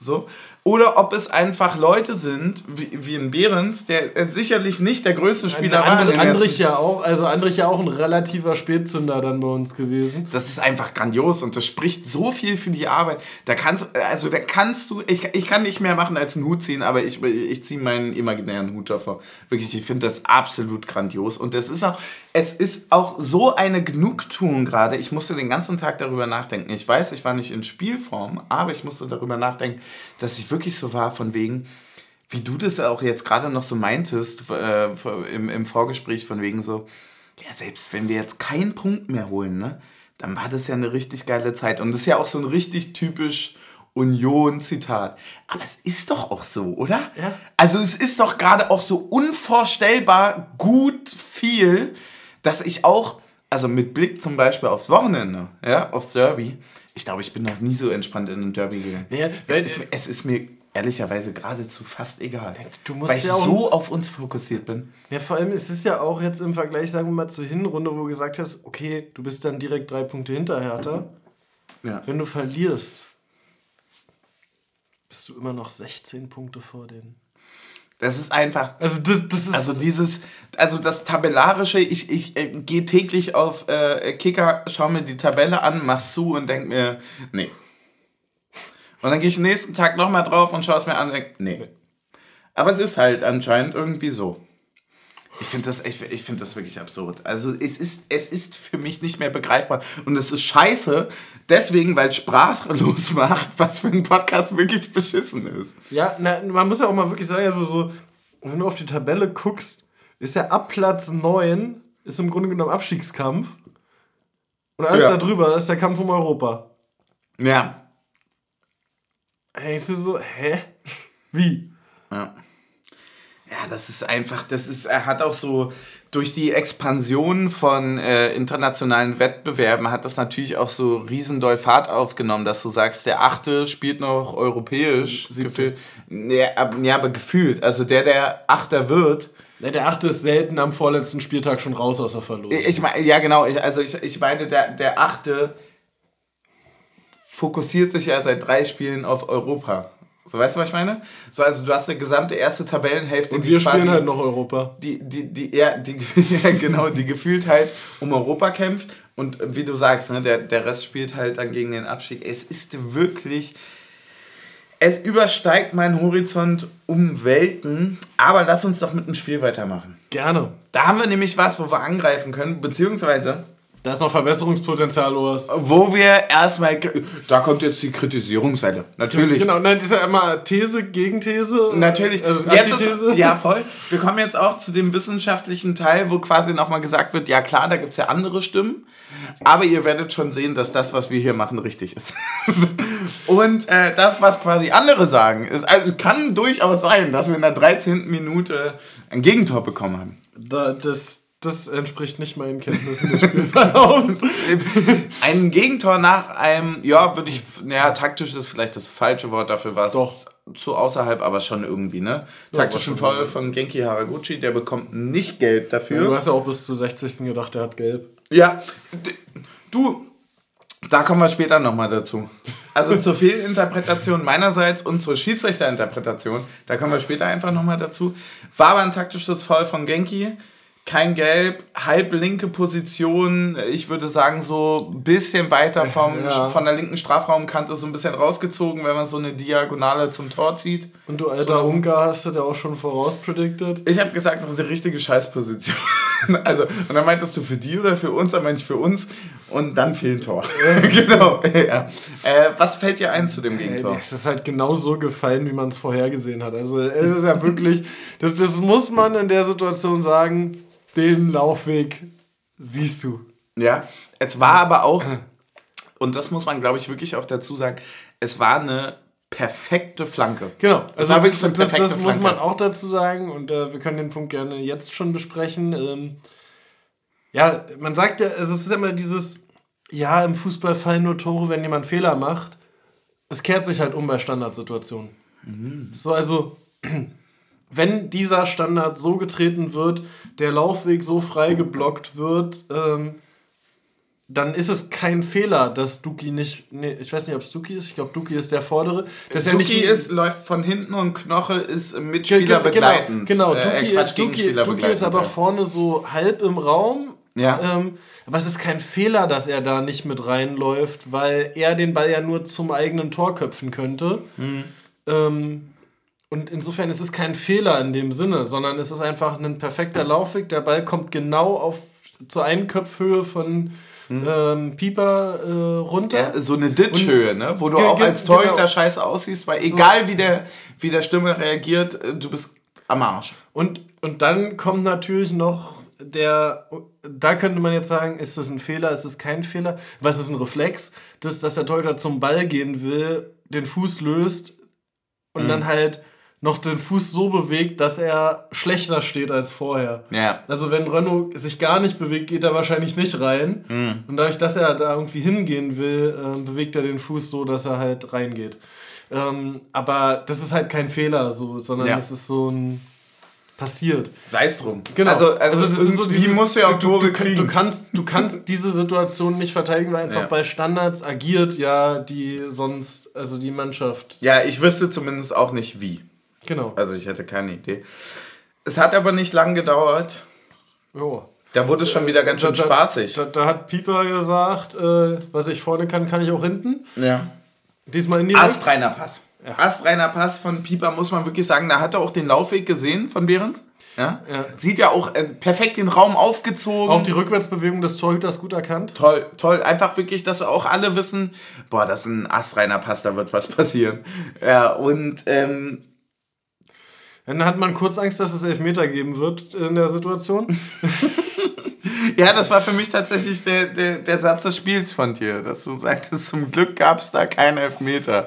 So. Oder ob es einfach Leute sind, wie, wie ein Behrens, der äh, sicherlich nicht der größte Spieler war. ersten- Andrich ja auch, also Andrich ja auch ein relativer Spätzünder dann bei uns gewesen. Das ist einfach grandios und das spricht so viel für die Arbeit. Da kannst also da kannst du, ich, ich kann nicht mehr machen als einen Hut ziehen, aber ich, ich ziehe meinen imaginären Hut davor. Wirklich, ich finde das absolut grandios. Und das ist auch, es ist auch so eine Genugtuung gerade. Ich musste den ganzen Tag darüber nachdenken. Ich weiß, ich war nicht in Spielform, aber ich musste darüber nachdenken, dass ich wirklich so war, von wegen, wie du das auch jetzt gerade noch so meintest äh, im, im Vorgespräch, von wegen so, ja, selbst wenn wir jetzt keinen Punkt mehr holen, ne, dann war das ja eine richtig geile Zeit. Und das ist ja auch so ein richtig typisch Union-Zitat. Aber es ist doch auch so, oder? Ja. Also es ist doch gerade auch so unvorstellbar gut viel, dass ich auch, also mit Blick zum Beispiel aufs Wochenende, ja, aufs Derby, ich glaube, ich bin noch nie so entspannt in ein Derby gegangen. Ja, es, ist, mir- es ist mir ehrlicherweise geradezu fast egal. Du musst weil ich ja auch- so auf uns fokussiert bin. Ja, vor allem ist es ja auch jetzt im Vergleich, sagen wir mal, zur Hinrunde, wo du gesagt hast, okay, du bist dann direkt drei Punkte hinter Hertha. Ja. Wenn du verlierst, bist du immer noch 16 Punkte vor denen. Das ist einfach, Also das, das ist... Also dieses, also das tabellarische, ich, ich äh, gehe täglich auf äh, Kicker, schaue mir die Tabelle an, mach's zu und denk mir, nee. Und dann gehe ich nächsten Tag nochmal drauf und schaue es mir an und denk, nee. Aber es ist halt anscheinend irgendwie so. Ich finde das, ich, ich find das wirklich absurd. Also es ist, es ist für mich nicht mehr begreifbar. Und es ist scheiße, deswegen, weil es sprachlos macht, was für ein Podcast wirklich beschissen ist. Ja, na, man muss ja auch mal wirklich sagen, also so, wenn du auf die Tabelle guckst, ist der ab Platz 9, ist im Grunde genommen Abstiegskampf. Und alles Ja. da drüber ist der Kampf um Europa. Ja. Ey, ist so, hä? Wie? Ja. Ja, das ist einfach, das ist, er hat auch so durch die Expansion von äh, internationalen Wettbewerben hat das natürlich auch so riesendoll Fahrt aufgenommen, dass du sagst, der Achte spielt noch europäisch. Gefühl, ja, ab- ja, aber gefühlt. Also der, der Achter wird, der achte ist selten am vorletzten Spieltag schon raus aus der Verlosung. ich meine, ja genau, ich, also ich, ich meine, der, der Achte fokussiert sich ja seit drei Spielen auf Europa. So, weißt du, was ich meine? So, also du hast eine gesamte erste Tabellenhälfte. Und die wir spielen halt noch Europa. die, die, die, ja, die, ja, genau, die gefühlt halt um Europa kämpft. Und wie du sagst, ne, der, der Rest spielt halt dann gegen den Abstieg. Es ist wirklich. Es übersteigt meinen Horizont um Welten. Aber lass uns doch mit dem Spiel weitermachen. Gerne. Da haben wir nämlich was, wo wir angreifen können, beziehungsweise Da ist noch Verbesserungspotenzial, Urs. wo wir erstmal. Da kommt jetzt die Kritisierungsseite. Natürlich. Genau, nein, das ist ja immer These, Gegenthese. Natürlich. Also jetzt ist, ja, voll. Wir kommen jetzt auch zu dem wissenschaftlichen Teil, wo quasi nochmal gesagt wird, ja klar, da gibt es ja andere Stimmen, aber ihr werdet schon sehen, dass das, was wir hier machen, richtig ist. Und äh, das, was quasi andere sagen, ist, also kann durchaus sein, dass wir in der 13. Minute ein Gegentor bekommen haben. Da, das, das entspricht nicht meinen Kenntnissen des Spielverlaufs. Ein Gegentor nach einem, ja, würde ich, naja, taktisch ist vielleicht das falsche Wort, dafür war es Doch. zu außerhalb, aber schon irgendwie, ne? Taktischen schon Foul von Genki Haraguchi, der bekommt nicht gelb dafür. Du hast ja auch bis zur 60. gedacht, der hat gelb. Ja, du, da kommen wir später nochmal dazu. Also zur Fehlinterpretation meinerseits und zur Schiedsrichterinterpretation, da kommen wir später einfach nochmal dazu. War aber ein taktisches Foul von Genki. Kein Gelb, halb linke Position, ich würde sagen so ein bisschen weiter vom, Ja. von der linken Strafraumkante, so ein bisschen rausgezogen, wenn man so eine Diagonale zum Tor zieht. Und du alter Ungar hast das ja auch schon vorauspredicted. Ich habe gesagt, das ist die richtige Scheißposition. Also, und dann meintest du für die oder für uns, dann meinte ich für uns und dann ein Tor. genau. Ja. Äh, was fällt dir ein zu dem Gegentor? Es ist halt genau so gefallen, wie man es vorhergesehen hat. Also es ist ja wirklich, das, das muss man in der Situation sagen, den Laufweg siehst du. Ja, es war aber auch, und das muss man, glaube ich, wirklich auch dazu sagen, es war eine perfekte Flanke. Genau, also das, das, das muss man auch dazu sagen und äh, wir können den Punkt gerne jetzt schon besprechen. Ähm, ja, man sagt ja, also es ist immer dieses, ja, im Fußball fallen nur Tore, wenn jemand Fehler macht. Es kehrt sich halt um bei Standardsituationen. So, also, wenn dieser Standard so getreten wird, der Laufweg so frei geblockt wird, ähm, dann ist es kein Fehler, dass Duki nicht. Nee, ich weiß nicht, ob es Duki ist. Ich glaube, Duki ist der Vordere. Das Duki nicht ist, läuft von hinten und Knoche ist Mitspieler Ge- ge- begleitend. Genau, Äh, Duki, Quatsch, Duki, Duki ist aber ja. vorne so halb im Raum. Ja. Ähm, aber es ist kein Fehler, dass er da nicht mit reinläuft, weil er den Ball ja nur zum eigenen Tor köpfen könnte. Mhm. Ähm, und insofern ist es kein Fehler in dem Sinne, sondern es ist einfach ein perfekter Laufweg. Der Ball kommt genau auf zur Einköpfhöhe von ähm, Pieper äh, runter. Mhm. Ja, so eine Ditchhöhe, ne? wo du auch als Torhüter genau. scheiße aussiehst, weil egal wie der, wie der Stürmer reagiert, äh, du bist am Arsch. Und, und dann kommt natürlich noch der, da könnte man jetzt sagen, ist das ein Fehler, ist das kein Fehler? Was ist ein Reflex? Das, dass der Torhüter zum Ball gehen will, den Fuß löst und dann halt noch den Fuß so bewegt, dass er schlechter steht als vorher. Ja. Also wenn Renault sich gar nicht bewegt, geht er wahrscheinlich nicht rein. Und dadurch, dass er da irgendwie hingehen will, äh, bewegt er den Fuß so, dass er halt reingeht. Ähm, aber das ist halt kein Fehler, so, sondern Ja. das ist so ein passiert. Sei es drum. Genau. Also, also, das ist so dieses, musst du ja auch du, Tore du, kriegen. Du kannst, du kannst diese Situation nicht verteidigen, weil einfach Ja. bei Standards agiert ja die sonst, also die Mannschaft. ja, ich wüsste zumindest auch nicht wie. Genau. Also ich hätte keine Idee. Es hat aber nicht lang gedauert. Jo. Da wurde es schon wieder ganz schön Da, spaßig. da, da hat Pieper gesagt, äh, was ich vorne kann, kann ich auch hinten. Ja. Diesmal in die Astreiner Pass. Astreiner Pass von Pieper muss man wirklich sagen, da hat er auch den Laufweg gesehen von Behrens. Ja? Ja. Sieht ja auch äh, perfekt den Raum aufgezogen. Auch die Rückwärtsbewegung des Torhüters gut erkannt. toll, toll. Einfach wirklich, dass auch alle wissen, boah, das ist ein astreiner Pass, da wird was passieren. Ja, und ähm, Dann hat man kurz Angst, dass es Elfmeter geben wird in der Situation. ja, das war für mich tatsächlich der, der, der Satz des Spiels von dir, dass du sagtest, zum Glück gab es da keinen Elfmeter.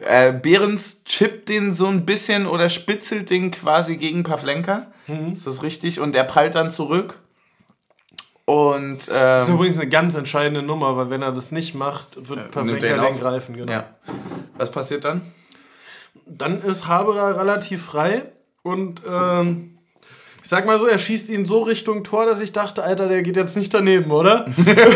Äh, Behrens chippt den so ein bisschen oder spitzelt den quasi gegen Pavlenka. Ist das richtig? Und der prallt dann zurück. Und Das ist ähm, übrigens eine ganz entscheidende Nummer, weil wenn er das nicht macht, wird Pavlenka den auf. greifen. Genau. ja. Was passiert dann? Dann ist Haberer relativ frei und ähm, ich sag mal so, er schießt ihn so Richtung Tor, dass ich dachte, Alter, der geht jetzt nicht daneben, oder?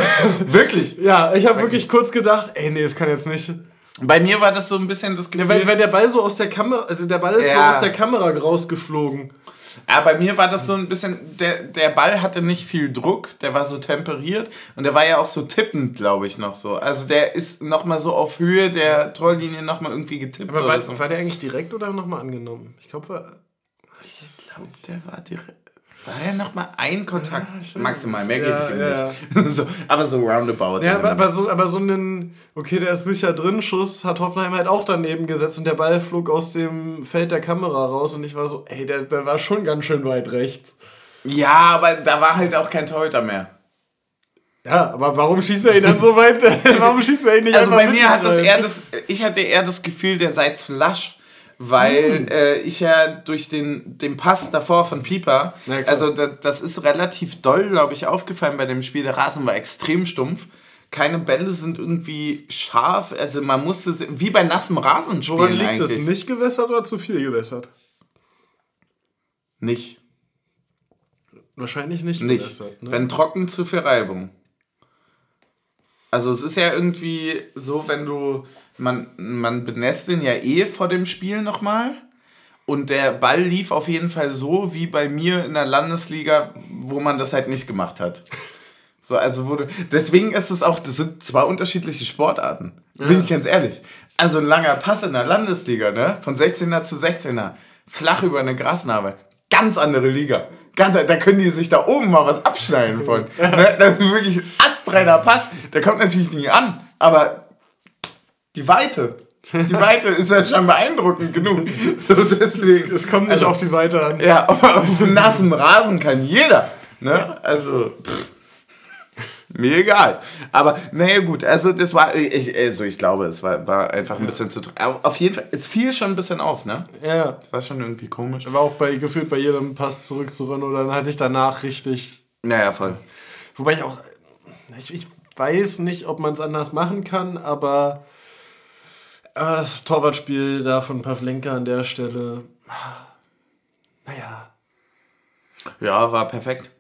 Wirklich? ja, ich habe wirklich kurz gedacht, ey, nee, das kann jetzt nicht. Bei mir war das so ein bisschen das Gefühl. Ja, weil, weil der Ball so aus der Kamera, also der Ball ist Ja. so aus der Kamera rausgeflogen. Ja, bei mir war das so ein bisschen, der, der Ball hatte nicht viel Druck, der war so temperiert und der war ja auch so tippend, glaube ich, noch so. Also der ist nochmal so auf Höhe der Torlinie nochmal irgendwie getippt. Aber oder war, so. war der eigentlich direkt oder nochmal angenommen? Ich glaube, Glaube, der war direkt. War ja nochmal ein Kontakt. weiß Maximal, mehr nicht. gebe Ja, ich ihm ja, nicht. so, aber so roundabout. Ja, aber, aber, so, aber so einen, okay, der ist sicher drin, Schuss hat Hoffenheim halt auch daneben gesetzt und der Ball flog aus dem Feld der Kamera raus und ich war so, ey, der, der war schon ganz schön weit rechts. ja, aber da war halt auch kein Torhüter mehr. Ja, aber warum schießt er ihn dann so weit? warum schießt er ihn nicht Also einfach bei mir hat das eher das, ich hatte eher das Gefühl, der sei zu lasch, weil Hm. äh, ich ja durch den, den Pass davor von Pieper, Ja, also da, das ist relativ doll, glaube ich, aufgefallen bei dem Spiel. Der Rasen war extrem stumpf. Keine Bälle sind irgendwie scharf. Also man musste, se- wie bei nassem Rasen spielen Woran liegt eigentlich. das? Nicht gewässert oder zu viel gewässert? Nicht. Wahrscheinlich nicht, Nicht. gewässert. Ne? Wenn trocken, zu viel Reibung. Also es ist ja irgendwie so, wenn du, man, man benässt den ja eh vor dem Spiel nochmal. Und der Ball lief auf jeden Fall so wie bei mir in der Landesliga, wo man das halt nicht gemacht hat. So, also wurde. Deswegen ist es auch, das sind zwei unterschiedliche Sportarten. Bin ich ganz ehrlich. Also ein langer Pass in der Landesliga, ne? Von 16er zu 16er. Flach über eine Grasnarbe. Ganz andere Liga. Ganz, da können die sich da oben mal was abschneiden von. ne? Das ist wirklich ein astreiner Pass. Der kommt natürlich nie an. Aber die Weite. Die Weite ist ja schon beeindruckend genug. So deswegen. es kommt nicht Also- auf die Weite an. Ja, aber auf nassem Rasen kann jeder. Ne? Also, pff, mir egal. Aber naja gut, also das war, ich, also ich glaube, es war, war einfach ein bisschen zu. Auf jeden Fall, es fiel schon ein bisschen auf, ne? Ja. Das war schon irgendwie komisch. War auch bei gefühlt bei jedem Pass zurückzurennen oder dann hatte ich danach richtig. Naja, voll. Wobei ich auch. Ich, ich weiß nicht, ob man es anders machen kann, aber das Torwartspiel da von Pavlenka an der Stelle. Naja. Ja, war perfekt.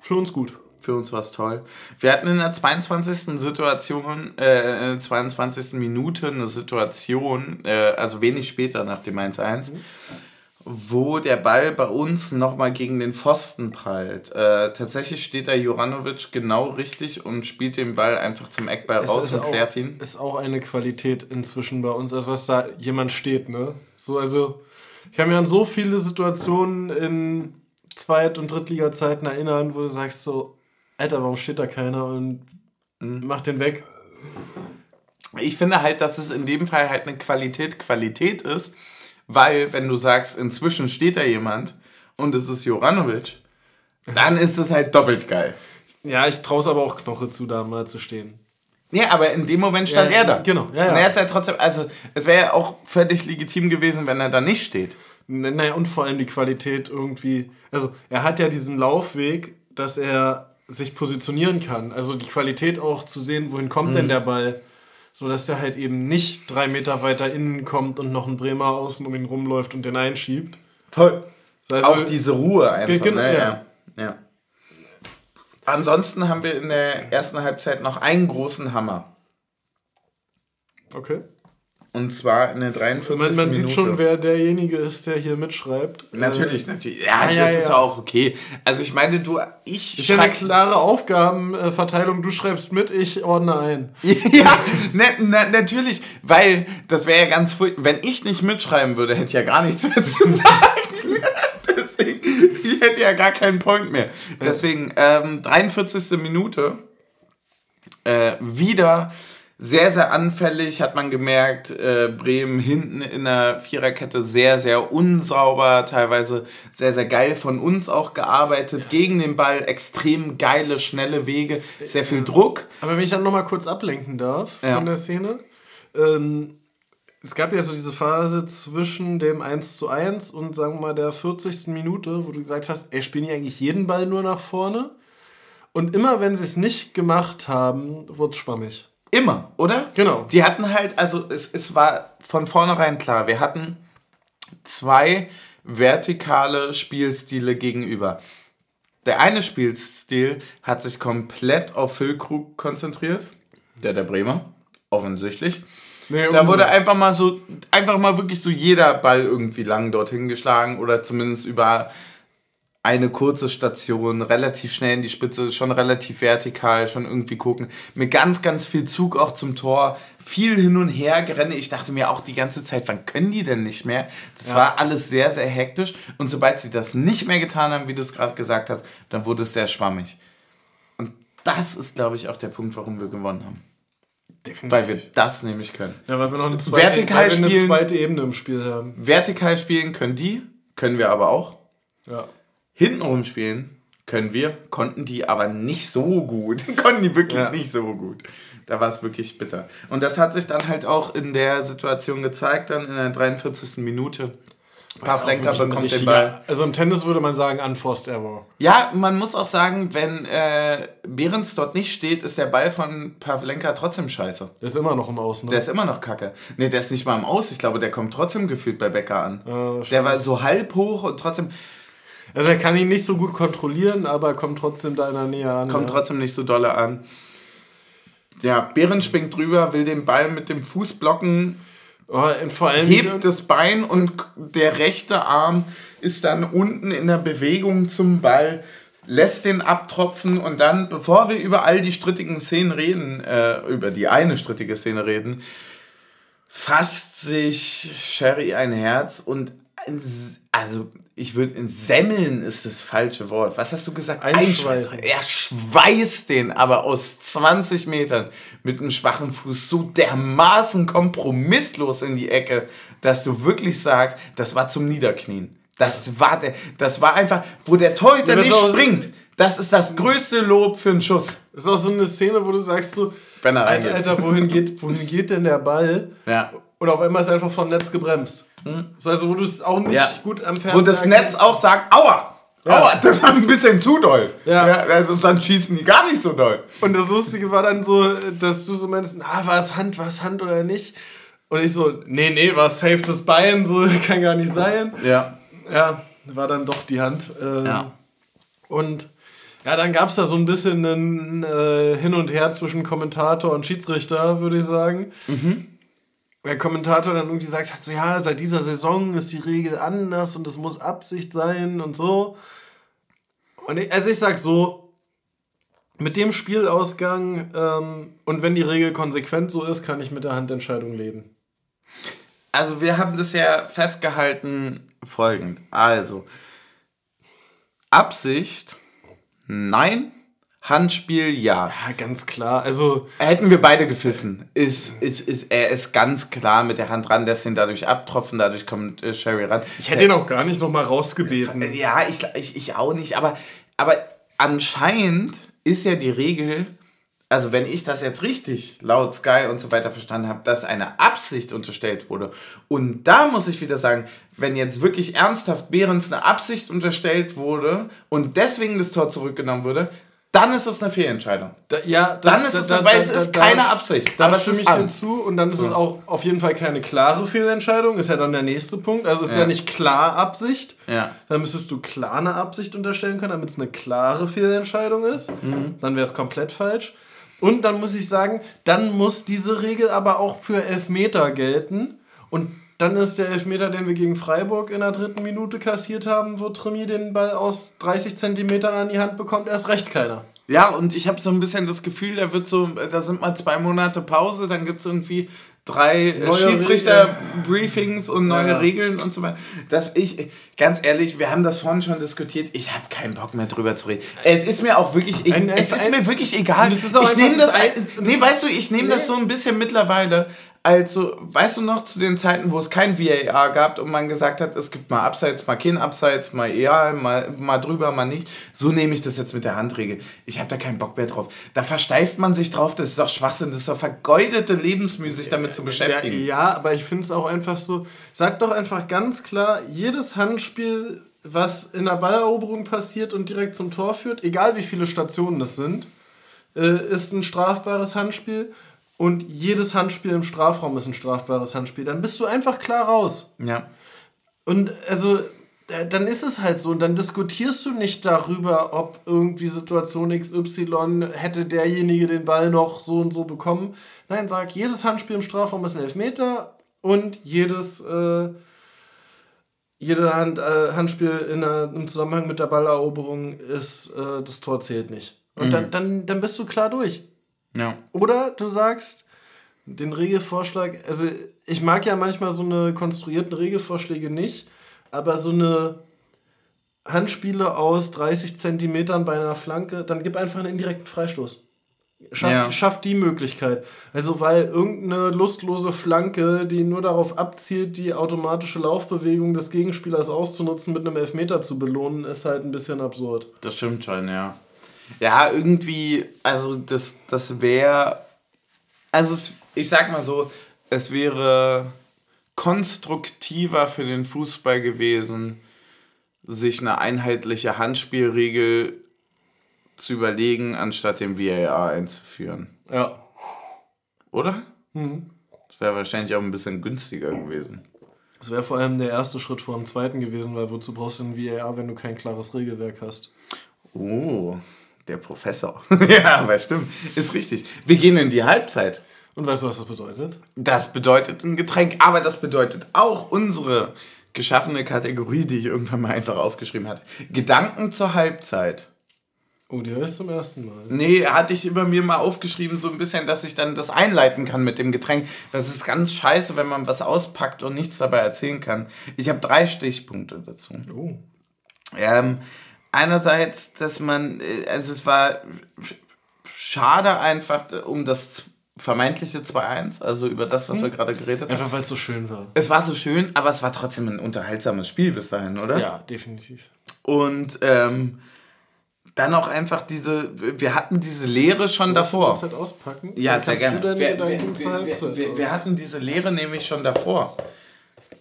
Für uns gut. Für uns war es toll. Wir hatten in der 22. Situation, äh, 22. Minute eine Situation, äh, also wenig später nach dem 1-1, mhm. Wo der Ball bei uns nochmal gegen den Pfosten prallt. Äh, tatsächlich steht da Juranovic genau richtig und spielt den Ball einfach zum Eckball es raus und klärt ihn. Ist auch eine Qualität inzwischen bei uns, also dass da jemand steht, ne? So, also, ich kann mich an so viele Situationen in Zweit- und Drittliga-Zeiten erinnern, wo du sagst so, Alter, warum steht da keiner und mhm. macht den weg? Ich finde halt, dass es in dem Fall halt eine Qualität Qualität ist, weil wenn du sagst, inzwischen steht da jemand und es ist Joranovic, dann ist es halt doppelt geil. Ja, ich traue es aber auch Knoche zu, da mal zu stehen. Ja, aber in dem Moment stand ja, er da. Genau, ja, ja. Und er ist ja trotzdem, also es wäre ja auch völlig legitim gewesen, wenn er da nicht steht. Naja, und vor allem die Qualität irgendwie, also er hat ja diesen Laufweg, dass er sich positionieren kann. Also die Qualität auch zu sehen, wohin kommt mhm. denn der Ball, so dass der halt eben nicht drei Meter weiter innen kommt und noch ein Bremer außen um ihn rumläuft und den einschiebt. Voll. Also, auch diese Ruhe einfach. Genau, ne? ja. ja. Ansonsten haben wir in der ersten Halbzeit noch einen großen Hammer. Okay. Und zwar in der 43. Man, man sieht schon, wer derjenige ist, der hier mitschreibt. Natürlich, natürlich. Ja, ja das ja, ist ja. auch okay. Also ich meine, du, ich ist ja eine klare Aufgabenverteilung. Du schreibst mit, ich ordne ein. ja, na, na, natürlich, weil das wäre ja ganz Wenn ich nicht mitschreiben würde, hätte ich ja gar nichts mehr zu sagen. Deswegen, ich hätte ja gar keinen Point mehr. Deswegen, ähm, 43. Minute. Äh, wieder sehr, sehr anfällig, hat man gemerkt. Äh, Bremen hinten in der Viererkette sehr, sehr unsauber, teilweise sehr, sehr geil von uns auch gearbeitet. Ja. Gegen den Ball extrem geile, schnelle Wege, sehr viel Druck. Aber wenn ich dann nochmal kurz ablenken darf ja. von der Szene. Ähm, es gab ja so diese Phase zwischen dem 1 zu 1 und sagen wir mal der 40. Minute, wo du gesagt hast, ey, spielen die eigentlich jeden Ball nur nach vorne? Und immer wenn sie es nicht gemacht haben, wurde es schwammig. Immer, oder? Genau. Die hatten halt, also es, es war von vornherein klar, wir hatten zwei vertikale Spielstile gegenüber. Der eine Spielstil hat sich komplett auf Füllkrug konzentriert, der der Bremer, offensichtlich. Nee, da wurde einfach mal so, einfach mal wirklich so jeder Ball irgendwie lang dorthin geschlagen oder zumindest über eine kurze Station, relativ schnell in die Spitze, schon relativ vertikal, schon irgendwie gucken. Mit ganz, ganz viel Zug auch zum Tor, viel hin und her gerenne. Ich dachte mir auch die ganze Zeit, wann können die denn nicht mehr? Das ja. war alles sehr, sehr hektisch. Und sobald sie das nicht mehr getan haben, wie du es gerade gesagt hast, dann wurde es sehr schwammig. Und das ist, glaube ich, auch der Punkt, warum wir gewonnen haben. Definitiv. Weil wir das nämlich können. Ja, weil wir noch eine zweite, vertikal spielen, eine zweite Ebene im Spiel haben. Vertikal spielen können die, können wir aber auch. Ja hintenrum spielen können wir, konnten die aber nicht so gut. konnten die wirklich ja. nicht so gut. Da war es wirklich bitter. Und das hat sich dann halt auch in der Situation gezeigt, dann in der 43. Minute. Pavlenka bekommt den Ball. Also im Tennis würde man sagen, unforced error. Ja, man muss auch sagen, wenn äh, Behrens dort nicht steht, ist der Ball von Pavlenka trotzdem scheiße. Der ist immer noch im Aus, ne? Der ist immer noch kacke. Ne, der ist nicht mal im Aus. Ich glaube, der kommt trotzdem gefühlt bei Becker an. Ja, der war so halb hoch und trotzdem. Also er kann ihn nicht so gut kontrollieren, aber kommt trotzdem da in der Nähe an. Kommt ja. trotzdem nicht so dolle an. Ja, Bären springt drüber, will den Ball mit dem Fuß blocken. Oh, vor allem hebt das Bein und der rechte Arm ist dann unten in der Bewegung zum Ball, lässt den abtropfen und dann, bevor wir über all die strittigen Szenen reden, äh, über die eine strittige Szene reden, fasst sich Sherry ein Herz und also ich würde, Semmeln ist das falsche Wort. Was hast du gesagt? Einschweißen. Er schweißt den aber aus 20 Metern mit einem schwachen Fuß so dermaßen kompromisslos in die Ecke, dass du wirklich sagst, das war zum Niederknien. Das war der, das war einfach, wo der Torhüter nicht springt. Das ist das größte Lob für einen Schuss. Das ist auch so eine Szene, wo du sagst so, Wenn er Alter, Alter, wohin geht, wohin geht denn der Ball? Ja. Und auf einmal ist er einfach vom Netz gebremst. Hm. Das heißt, wo du es auch nicht ja. gut am Fernseher Wo das Netz auch sagt, aua! Ja. Aua, das war ein bisschen zu doll. Ja. ja. Also dann schießen die gar nicht so doll. Und das Lustige war dann so, dass du so meinst, ah, war es Hand, war es Hand oder nicht? Und ich so, nee, nee, war safe das Bein, so kann gar nicht sein. Ja. Ja, war dann doch die Hand. Ähm, ja. Und ja, dann gab es da so ein bisschen ein äh, Hin und Her zwischen Kommentator und Schiedsrichter, würde ich sagen. Mhm. Der Kommentator dann irgendwie sagt, so, ja, seit dieser Saison ist die Regel anders und es muss Absicht sein und so. Und ich, also ich sag so, mit dem Spielausgang ähm, und wenn die Regel konsequent so ist, kann ich mit der Handentscheidung leben. Also wir haben ja festgehalten folgend. Also, Absicht Nein. Handspiel, ja. Ja, ganz klar. Also hätten wir beide gepfiffen. Ist, ist, ist, er ist ganz klar mit der Hand ran, lässt ihn dadurch abtropfen, dadurch kommt äh, Sherry ran. Ich hätte ihn auch gar nicht nochmal rausgebeten. Ja, ich, ich, ich auch nicht. Aber, aber anscheinend ist ja die Regel, also wenn ich das jetzt richtig laut Sky und so weiter verstanden habe, dass eine Absicht unterstellt wurde. Und da muss ich wieder sagen, wenn jetzt wirklich ernsthaft Behrens eine Absicht unterstellt wurde und deswegen das Tor zurückgenommen wurde, dann ist es eine Fehlentscheidung. Da, ja, das, dann ist es, da, weil da, es ist keine Absicht. Da aber stimme ich dir zu und dann ist ja. es auch auf jeden Fall keine klare Fehlentscheidung, ist ja dann der nächste Punkt. Also es ist ja. ja nicht klar Absicht. Ja. Dann müsstest du klar eine Absicht unterstellen können, damit es eine klare Fehlentscheidung ist. Mhm. Dann wäre es komplett falsch. Und dann muss ich sagen, dann muss diese Regel aber auch für Elfmeter gelten. Und dann ist der Elfmeter, den wir gegen Freiburg in der dritten Minute kassiert haben, wo Trimi den Ball aus 30 Zentimetern an die Hand bekommt, erst recht keiner. Ja, und ich habe so ein bisschen das Gefühl, da wird so, da sind mal zwei Monate Pause, dann gibt es irgendwie drei äh, Schiedsrichter-Briefings und neue ja. Regeln und so weiter. Das ich, ganz ehrlich, wir haben das vorhin schon diskutiert. Ich habe keinen Bock mehr drüber zu reden. Es ist mir auch wirklich, ich, ein, es ist ein, mir wirklich egal. ich nehme das, ein, nee, weißt du, ich nehme nee. das so ein bisschen mittlerweile also, weißt du noch, zu den Zeiten, wo es kein VAR gab und man gesagt hat, es gibt mal Abseits, mal kein Abseits, mal egal, mal, mal drüber, mal nicht. So nehme ich das jetzt mit der Handregel. Ich habe da keinen Bock mehr drauf. Da versteift man sich drauf, das ist doch Schwachsinn, das ist doch vergeudete Lebensmühe, sich damit zu beschäftigen. Ja, ja aber ich finde es auch einfach so, sag doch einfach ganz klar, jedes Handspiel, was in der Balleroberung passiert und direkt zum Tor führt, egal wie viele Stationen das sind, äh, ist ein strafbares Handspiel und jedes Handspiel im Strafraum ist ein strafbares Handspiel, dann bist du einfach klar raus. Ja. Und also, dann ist es halt so. Und dann diskutierst du nicht darüber, ob irgendwie Situation XY hätte derjenige den Ball noch so und so bekommen. Nein, sag, jedes Handspiel im Strafraum ist ein Elfmeter und jedes. Äh, jede Hand, äh, Handspiel in der, im Zusammenhang mit der Balleroberung ist, äh, das Tor zählt nicht. Und mhm. dann, dann, dann bist du klar durch. Ja. Oder du sagst, den Regelvorschlag, also ich mag ja manchmal so eine konstruierten Regelvorschläge nicht, aber so eine Handspiele aus 30 Zentimetern bei einer Flanke, dann gib einfach einen indirekten Freistoß. Schafft, ja. schafft die Möglichkeit. Also, weil irgendeine lustlose Flanke, die nur darauf abzielt, die automatische Laufbewegung des Gegenspielers auszunutzen, mit einem Elfmeter zu belohnen, ist halt ein bisschen absurd. Das stimmt schon, ja. Ja, irgendwie, also das, das wäre, also es, ich sag mal so, es wäre konstruktiver für den Fußball gewesen, sich eine einheitliche Handspielregel zu überlegen, anstatt den VAR einzuführen. Ja. Oder? Mhm. Das wäre wahrscheinlich auch ein bisschen günstiger gewesen. Das wäre vor allem der erste Schritt vor dem zweiten gewesen, weil wozu brauchst du ein VAR, wenn du kein klares Regelwerk hast? Oh, der Professor. ja, aber stimmt. Ist richtig. Wir gehen in die Halbzeit. Und weißt du, was das bedeutet? Das bedeutet ein Getränk, aber das bedeutet auch unsere geschaffene Kategorie, die ich irgendwann mal einfach aufgeschrieben hatte. Gedanken zur Halbzeit. Oh, die höre ich zum ersten Mal. Nee, hatte ich über mir mal aufgeschrieben, so ein bisschen, dass ich dann das einleiten kann mit dem Getränk. Das ist ganz scheiße, wenn man was auspackt und nichts dabei erzählen kann. Ich habe drei Stichpunkte dazu. Oh. Ähm, einerseits, dass man, äh, also es war schade einfach um das vermeintliche 2-1, also über das, was hm. wir gerade geredet haben. Einfach weil es so schön war. Es war so schön, aber es war trotzdem ein unterhaltsames Spiel bis dahin, oder? Ja, definitiv. Und ähm, dann auch einfach diese, wir hatten diese Lehre schon so davor. Zeit auspacken? Ja, sehr gerne. Wir, wir, wir, wir, wir hatten diese Lehre nämlich schon davor.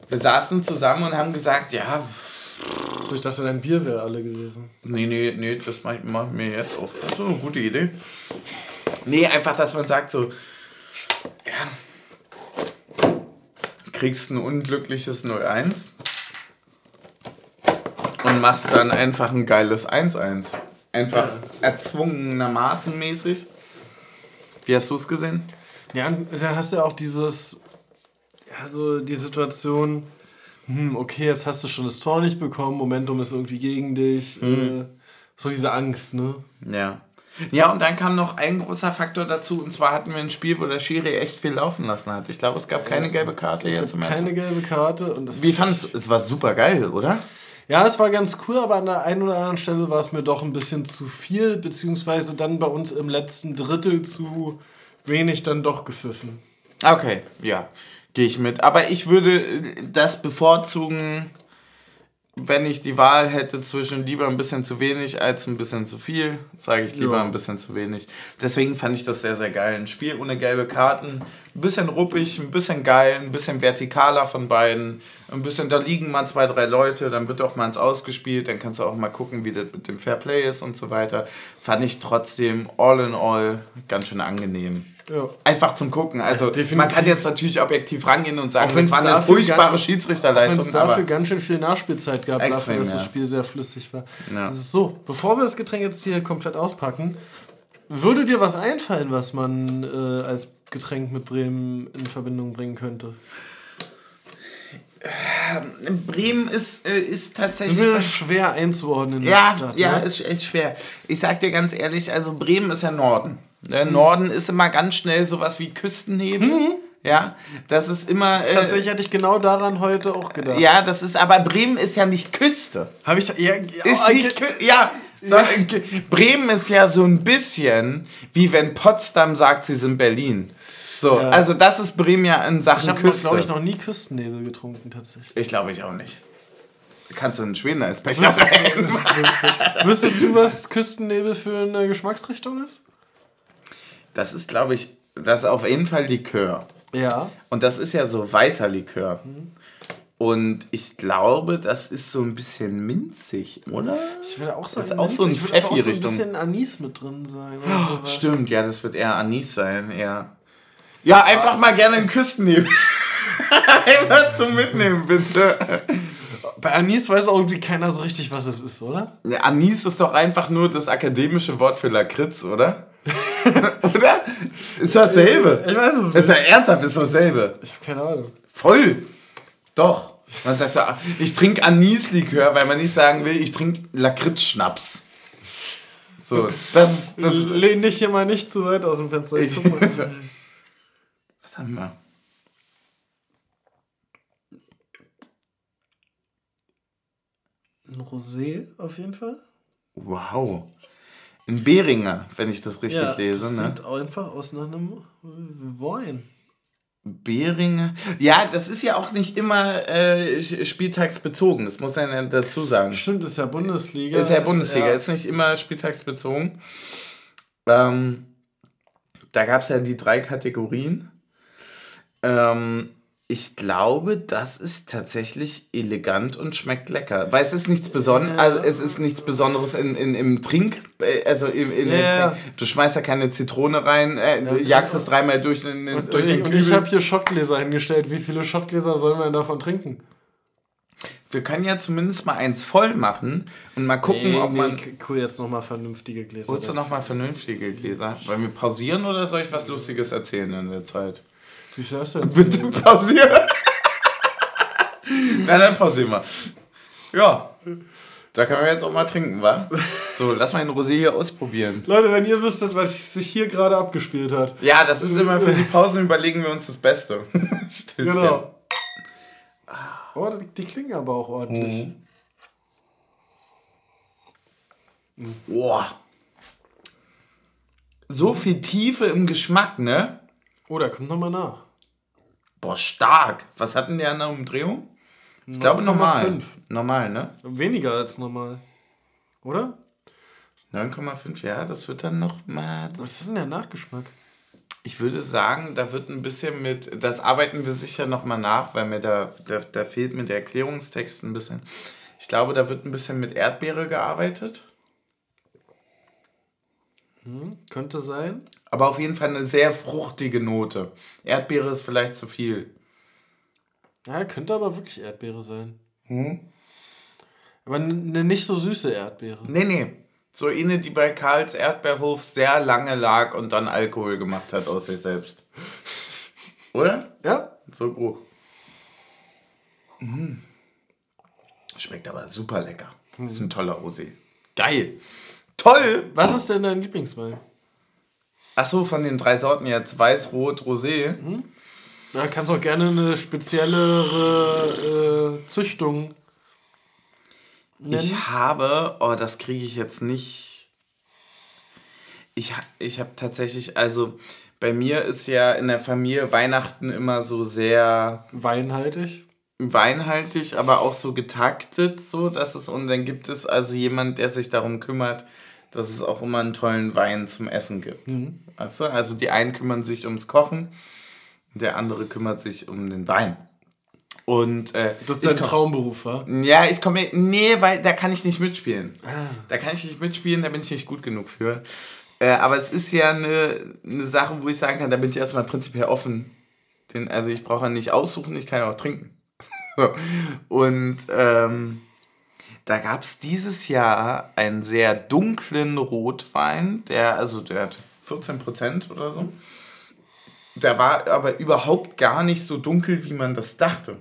Wir saßen zusammen und haben gesagt, ja. So, ich dachte, dein Bier wäre alle gewesen. Nee, nee, nee, das mache mach ich mir jetzt auf. Das ist eine gute Idee. Nee, einfach, dass man sagt so, ja, kriegst ein unglückliches 0-1 und machst dann einfach ein geiles 1-1. Einfach erzwungenermaßen mäßig. Wie hast du es gesehen? Ja, dann hast du ja auch dieses, ja, so die Situation, hm, okay, jetzt hast du schon das Tor nicht bekommen, Momentum ist irgendwie gegen dich. Mhm. Äh, so diese Angst, ne? Ja. Ja, und dann kam noch ein großer Faktor dazu, und zwar hatten wir ein Spiel, wo der Schiri echt viel laufen lassen hat. Ich glaube, es gab keine gelbe Karte es jetzt im Keine gelbe Karte. Und Wie fandest du es? Es war super geil, oder? Ja, es war ganz cool, aber an der einen oder anderen Stelle war es mir doch ein bisschen zu viel, beziehungsweise dann bei uns im letzten Drittel zu wenig dann doch gepfiffen. Okay, ja, gehe ich mit. Aber ich würde das bevorzugen, wenn ich die Wahl hätte zwischen lieber ein bisschen zu wenig als ein bisschen zu viel, sage ich lieber ja. ein bisschen zu wenig. Deswegen fand ich das sehr, sehr geil. Ein Spiel ohne gelbe Karten, ein bisschen ruppig, ein bisschen geil, ein bisschen vertikaler von beiden. Ein bisschen, da liegen mal zwei, drei Leute, dann wird auch mal ins Ausgespielt, dann kannst du auch mal gucken, wie das mit dem Fairplay ist und so weiter. Fand ich trotzdem all in all ganz schön angenehm. Ja. Einfach zum Gucken. Also ja, man kann jetzt natürlich objektiv rangehen und sagen, es war eine furchtbare Schiedsrichterleistung. Es dafür ganz schön viel Nachspielzeit gab, extrem, dafür, dass ja. das Spiel sehr flüssig war. Ja. Das ist so, bevor wir das Getränk jetzt hier komplett auspacken, würde dir was einfallen, was man äh, als Getränk mit Bremen in Verbindung bringen könnte? Ähm, Bremen ist, äh, ist tatsächlich. Ist schwer einzuordnen. Ja, Stadt, ja, ne? ist, ist schwer. Ich sag dir ganz ehrlich, also Bremen ist ja Norden. Der mhm. Norden ist immer ganz schnell sowas wie Küstennebel. Mhm. Ja, das ist immer. Äh, Tatsächlich hatte ich genau daran heute auch gedacht. Ja, das ist, aber Bremen ist ja nicht Küste. Habe ich. Ja, ist oh, nicht Küste. Ja, so, Bremen ist ja so ein bisschen wie wenn Potsdam sagt, sie sind Berlin. So, ja. also das ist Bremen ja in Sachen ich Küste. Ich habe, glaube ich, noch nie Küstennebel getrunken, tatsächlich. Ich glaube, ich auch nicht. Kannst du einen Schweden als Becher Wüsstest du, was Küstennebel für eine Geschmacksrichtung ist? Das ist, glaube ich, das ist auf jeden Fall Likör. Ja. Und das ist ja so weißer Likör. Mhm. Und ich glaube, das ist so ein bisschen minzig, oder? Ich würde auch sagen, das ist auch so ein Pfeffi-Richtung. So ein bisschen Anis mit drin sein. Oder oh, sowas. Stimmt, ja, das wird eher Anis sein, eher. Ja, einfach mal gerne einen Küstennebel. Einmal zum Mitnehmen, bitte. Bei Anis weiß auch irgendwie keiner so richtig, was es ist, oder? Ja, Anis ist doch einfach nur das akademische Wort für Lakritz, oder? oder? Ist doch dasselbe. Ich weiß es nicht. Ist ja ernsthaft, ist doch dasselbe. Ich habe keine Ahnung. Voll. Doch. Man sagt so, ich trinke Anislikör, weil man nicht sagen will, ich trinke Lakritz-Schnaps. So, das, das Lehn dich hier mal nicht zu weit aus dem Fenster. Ich, was haben wir? Ein Rosé auf jeden Fall. Wow. Ein Beringer, wenn ich das richtig ja, lese. Das ne? sieht einfach aus nach einem Wein. Beringer. Ja, das ist ja auch nicht immer äh, spieltagsbezogen, das muss man ja dazu sagen. Stimmt, ist ja Bundesliga. Ist ja Bundesliga, ist, ja. ist nicht immer spieltagsbezogen. Ähm, da gab es ja die drei Kategorien. Ähm, ich glaube, das ist tatsächlich elegant und schmeckt lecker. Weil es ist nichts Besonderes, also es ist nichts Besonderes in, in, im Trink, äh, also in, in ja. Trink. Du schmeißt ja keine Zitrone rein, äh, du jagst es dreimal durch den, und, durch den Kübel. Ich habe hier Schottgläser hingestellt. Wie viele Schottgläser soll man davon trinken? Wir können ja zumindest mal eins voll machen und mal gucken, nee, ob man. Nee, cool, jetzt nochmal vernünftige Gläser. Holst du nochmal vernünftige Gläser? Wollen wir pausieren oder soll ich was Lustiges erzählen in der Zeit? Wie viel hast du jetzt? Bitte pausieren. Na, dann pausieren wir. Ja. Da können wir jetzt auch mal trinken, wa? So, lass mal den Rosé hier ausprobieren. Leute, wenn ihr wüsstet, was sich hier gerade abgespielt hat. Ja, das ist immer für die Pausen überlegen wir uns das Beste. Genau. Oh, die, die klingen aber auch ordentlich. Mhm. Boah. So viel Tiefe im Geschmack, ne? Oh, da kommt nochmal nach. Boah, stark. Was hatten die an der Umdrehung? Ich 9, glaube normal. 5. Normal, ne? Weniger als normal. Oder? 9,5, ja, das wird dann noch mal. Was ist denn der Nachgeschmack? Ich würde sagen, da wird ein bisschen mit, das arbeiten wir sicher nochmal nach, weil mir da, da, da fehlt mir der Erklärungstext ein bisschen. Ich glaube, da wird ein bisschen mit Erdbeere gearbeitet. Hm, könnte sein. Aber auf jeden Fall eine sehr fruchtige Note. Erdbeere ist vielleicht zu viel. Ja, könnte aber wirklich Erdbeere sein. Hm? Aber eine nicht so süße Erdbeere. Nee, nee. So eine, die bei Karls Erdbeerhof sehr lange lag und dann Alkohol gemacht hat aus sich selbst. Oder? Ja. So grob. Mhm. Schmeckt aber super lecker. Das ist ein toller Rosé. Geil. Toll. Was ist denn dein Lieblingswein? Achso, von den drei Sorten jetzt Weiß, Rot, Rosé. Mhm. Da kannst du auch gerne eine speziellere äh, Züchtung nennen? Ich habe, oh, das kriege ich jetzt nicht. Ich, ich habe tatsächlich, also bei mir ist ja in der Familie Weihnachten immer so sehr. Weinhaltig? Weinhaltig, aber auch so getaktet, so dass es, und dann gibt es also jemand, der sich darum kümmert, dass es auch immer einen tollen Wein zum Essen gibt. Mhm. Weißt du? Also die einen kümmern sich ums Kochen, der andere kümmert sich um den Wein. Und, äh, das ist dein Traumberuf, wa? Ja, ich komme. Nee, weil da kann ich nicht mitspielen. Ah. Da kann ich nicht mitspielen, da bin ich nicht gut genug für. Äh, aber es ist ja eine, eine Sache, wo ich sagen kann, da bin ich erstmal prinzipiell offen. Denn, also ich brauche ja nicht aussuchen, ich kann ja auch trinken. Und ähm, da gab es dieses Jahr einen sehr dunklen Rotwein, der, also der hatte 14% oder so. Der war aber überhaupt gar nicht so dunkel, wie man das dachte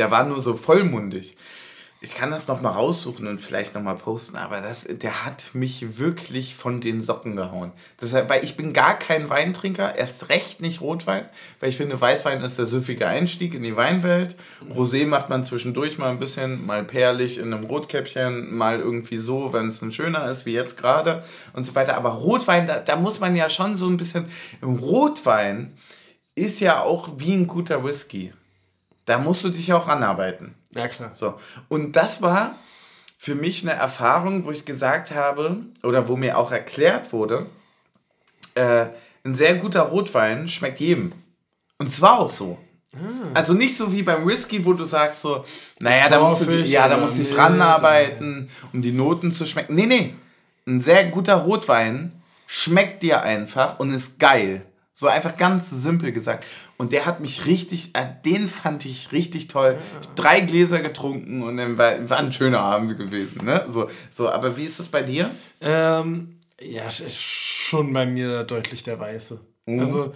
der war nur so vollmundig. Ich kann das noch mal raussuchen und vielleicht noch mal posten, aber das, der hat mich wirklich von den Socken gehauen. Deshalb, weil ich bin gar kein Weintrinker, erst recht nicht Rotwein, weil ich finde, Weißwein ist der süffige Einstieg in die Weinwelt. Rosé macht man zwischendurch mal ein bisschen, mal perlig in einem Rotkäppchen, mal irgendwie so, wenn es ein schöner ist, wie jetzt gerade und so weiter. Aber Rotwein, da, da muss man ja schon so ein bisschen. Rotwein ist ja auch wie ein guter Whisky da musst du dich auch ranarbeiten. Ja, klar. So. Und das war für mich eine Erfahrung, wo ich gesagt habe, oder wo mir auch erklärt wurde, äh, ein sehr guter Rotwein schmeckt jedem. Und zwar auch so. Ah. Also nicht so wie beim Whisky, wo du sagst so, naja, da musst du, ja, da musst du dich ranarbeiten, um die Noten zu schmecken. Nee, nee. Ein sehr guter Rotwein schmeckt dir einfach und ist geil. So einfach ganz simpel gesagt. Und der hat mich richtig, äh, den fand ich richtig toll. Ja. Drei Gläser getrunken und dann war, war ein schöner Abend gewesen. Ne? So, so, aber wie ist das bei dir? Ähm, ja, ist schon bei mir deutlich der Weiße. Mhm. Also,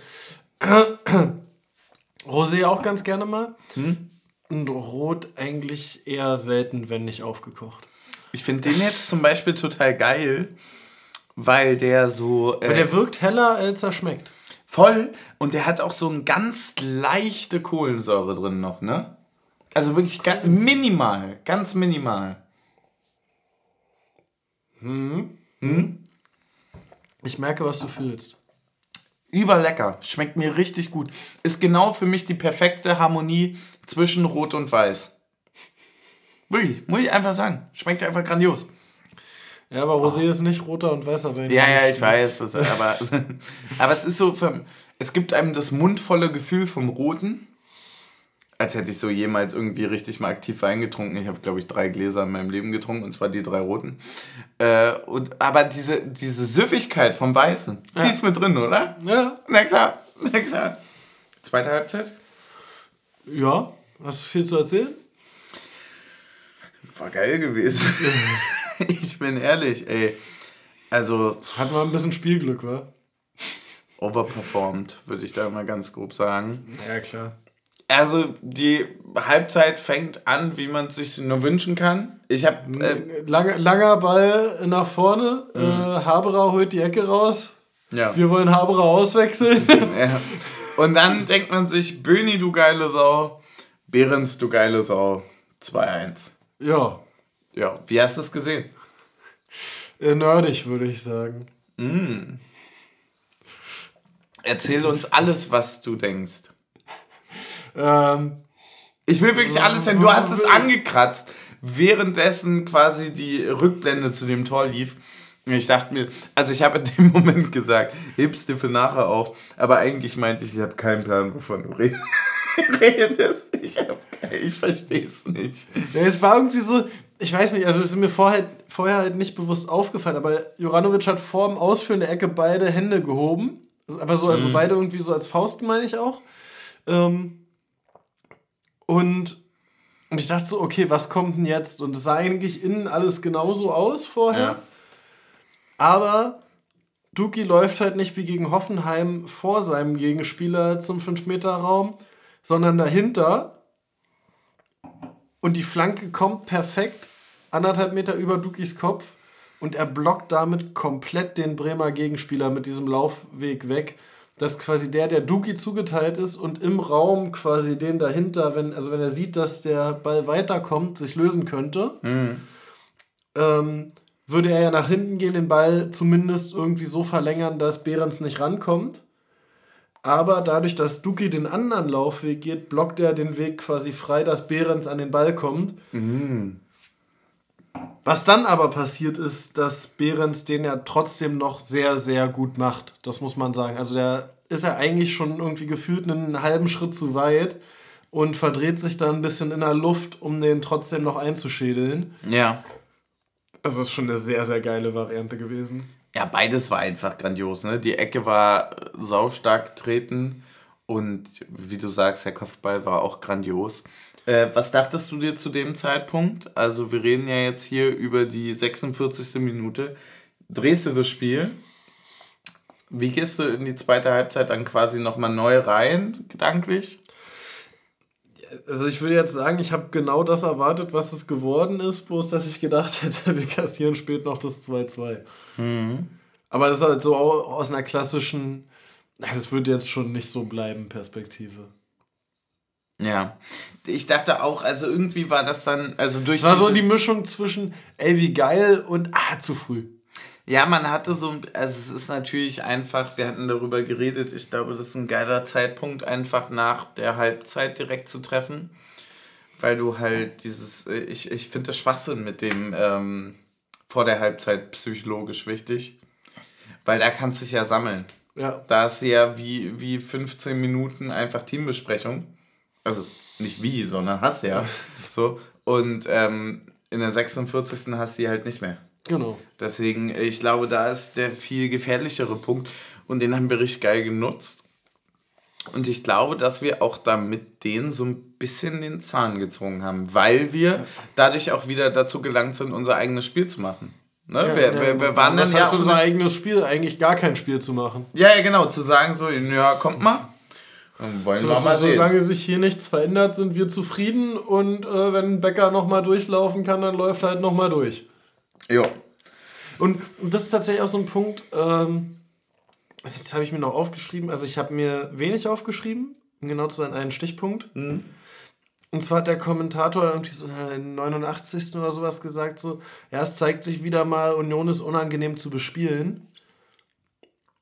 Rosé auch ganz gerne mal. Hm? Und Rot eigentlich eher selten, wenn nicht aufgekocht. Ich finde den jetzt zum Beispiel total geil, weil der so. Äh, Aber der wirkt heller, als er schmeckt. Voll. Und der hat auch so eine ganz leichte Kohlensäure drin noch, ne? Also wirklich ganz minimal. Ganz minimal. Hm. Hm? Ich merke, was du fühlst. Überlecker. Schmeckt mir richtig gut. Ist genau für mich die perfekte Harmonie zwischen Rot und Weiß. Wirklich, muss ich einfach sagen. Schmeckt einfach grandios. Ja, aber Rosé oh. ist nicht roter und weißer Wein. Ja, ja, ich weiß. Das, aber, aber es ist so, es gibt einem das mundvolle Gefühl vom Roten, als hätte ich so jemals irgendwie richtig mal aktiv Wein getrunken. Ich habe, glaube ich, drei Gläser in meinem Leben getrunken, und zwar die drei roten. Äh, und, aber diese, diese Süffigkeit vom Weißen, ja. die ist mit drin, oder? Ja. Na klar, na klar. Zweite Halbzeit? Ja. Hast du viel zu erzählen? War geil gewesen. ich bin ehrlich, ey. Also. Hat man ein bisschen Spielglück, wa? Overperformed, würde ich da mal ganz grob sagen. Ja, klar. Also die Halbzeit fängt an, wie man es sich nur wünschen kann. Ich habe äh, Lange, langer Ball nach vorne. Mhm. Äh, Haberer holt die Ecke raus. Ja. Wir wollen Haberer auswechseln. ja. Und dann denkt man sich, Böni, du geile Sau, Behrens, du geile Sau, 2-1. Ja. Ja, wie hast du es gesehen? Äh, nerdig, würde ich sagen. Mm. Erzähl uns alles, was du denkst. Ähm, ich will wirklich alles hören. Du hast es angekratzt, währenddessen quasi die Rückblende zu dem Tor lief. Ich dachte mir, also ich habe in dem Moment gesagt, hebst dir für nachher auf, aber eigentlich meinte ich, ich habe keinen Plan, wovon du redest. Ich, ich verstehe es nicht. Ja, es war irgendwie so, ich weiß nicht, also es ist mir vorher, vorher halt nicht bewusst aufgefallen, aber Juranovic hat vor dem Ausführen der Ecke beide Hände gehoben. Also einfach so, also mhm. beide irgendwie so als Faust, meine ich auch. Ähm, und, und ich dachte so, okay, was kommt denn jetzt? Und es sah eigentlich innen alles genauso aus vorher. Ja. Aber Duki läuft halt nicht wie gegen Hoffenheim vor seinem Gegenspieler zum 5-Meter-Raum, sondern dahinter. Und die Flanke kommt perfekt anderthalb Meter über Dukis Kopf und er blockt damit komplett den Bremer Gegenspieler mit diesem Laufweg weg. Dass quasi der, der Duki zugeteilt ist und im Raum quasi den dahinter, wenn, also wenn er sieht, dass der Ball weiterkommt, sich lösen könnte, mhm. ähm, würde er ja nach hinten gehen, den Ball zumindest irgendwie so verlängern, dass Behrens nicht rankommt. Aber dadurch, dass Duki den anderen Laufweg geht, blockt er den Weg quasi frei, dass Behrens an den Ball kommt. Mhm. Was dann aber passiert ist, dass Behrens den ja trotzdem noch sehr, sehr gut macht. Das muss man sagen. Also der ist ja eigentlich schon irgendwie gefühlt einen halben Schritt zu weit und verdreht sich dann ein bisschen in der Luft, um den trotzdem noch einzuschädeln. Ja. Also es ist schon eine sehr, sehr geile Variante gewesen. Ja, beides war einfach grandios. Ne? Die Ecke war saustark treten und wie du sagst, der Kopfball war auch grandios. Äh, was dachtest du dir zu dem Zeitpunkt? Also wir reden ja jetzt hier über die 46. Minute. Drehst du das Spiel? Wie gehst du in die zweite Halbzeit dann quasi nochmal neu rein, gedanklich? Also ich würde jetzt sagen, ich habe genau das erwartet, was es geworden ist, bloß dass ich gedacht hätte, wir kassieren spät noch das 2-2. Mhm. Aber das ist halt so aus einer klassischen, das wird jetzt schon nicht so bleiben, Perspektive. Ja, ich dachte auch, also irgendwie war das dann, also durch. Es war so die Mischung zwischen, ey, wie geil und ah, zu früh. Ja, man hatte so, also es ist natürlich einfach, wir hatten darüber geredet, ich glaube, das ist ein geiler Zeitpunkt, einfach nach der Halbzeit direkt zu treffen, weil du halt dieses, ich, ich finde das Schwachsinn mit dem ähm, vor der Halbzeit psychologisch wichtig, weil da kannst du dich ja sammeln. Ja. Da ist ja wie, wie 15 Minuten einfach Teambesprechung also nicht wie, sondern hast ja. so. Und ähm, in der 46. hast du sie halt nicht mehr. Genau. Deswegen, ich glaube, da ist der viel gefährlichere Punkt und den haben wir richtig geil genutzt. Und ich glaube, dass wir auch damit den so ein bisschen den Zahn gezogen haben, weil wir dadurch auch wieder dazu gelangt sind, unser eigenes Spiel zu machen. Ne? Ja, wir, ja, wir, wir waren dann ja unser eigenes Spiel, eigentlich gar kein Spiel zu machen. Ja, ja, genau, zu sagen so, ja, kommt mal, wollen so, wir mal so, Solange sich hier nichts verändert, sind wir zufrieden und äh, wenn ein Bäcker nochmal durchlaufen kann, dann läuft halt nochmal durch. Ja. Und, und das ist tatsächlich auch so ein Punkt, ähm, das habe ich mir noch aufgeschrieben, also ich habe mir wenig aufgeschrieben, um genau zu sein, einen Stichpunkt. Mhm. Und zwar hat der Kommentator irgendwie so in 89. oder sowas gesagt, so, ja, es zeigt sich wieder mal, Union ist unangenehm zu bespielen.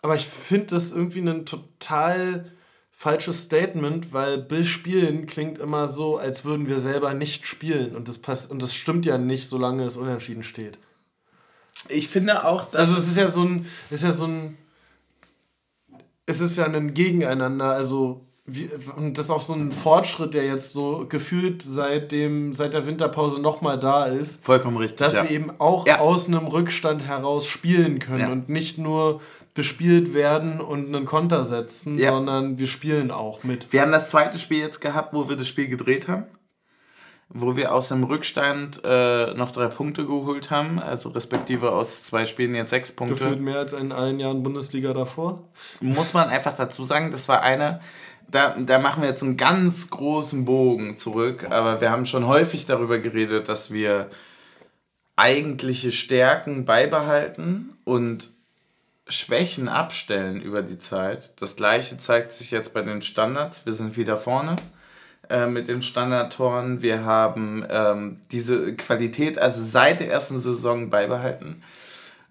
Aber ich finde das irgendwie einen total falsches Statement, weil Bill spielen klingt immer so, als würden wir selber nicht spielen. Und das, pass und das stimmt ja nicht, solange es unentschieden steht. Ich finde auch, dass. Also, es ist ja so ein. Ist ja so ein. Es ist ja ein Gegeneinander. Also, wie, und das ist auch so ein Fortschritt, der jetzt so gefühlt seit, dem, seit der Winterpause nochmal da ist. Vollkommen richtig. Dass ja. wir eben auch ja. aus einem Rückstand heraus spielen können ja. und nicht nur bespielt werden und einen Konter setzen, ja. sondern wir spielen auch mit. Wir haben das zweite Spiel jetzt gehabt, wo wir das Spiel gedreht haben. Wo wir aus dem Rückstand äh, noch drei Punkte geholt haben, also respektive aus zwei Spielen jetzt sechs Punkte. Gefühlt mehr als in allen Jahren Bundesliga davor. Muss man einfach dazu sagen, das war eine, da, da machen wir jetzt einen ganz großen Bogen zurück, aber wir haben schon häufig darüber geredet, dass wir eigentliche Stärken beibehalten und Schwächen abstellen über die Zeit. Das gleiche zeigt sich jetzt bei den Standards. Wir sind wieder vorne äh, mit den Standardtoren. Wir haben ähm, diese Qualität also seit der ersten Saison beibehalten.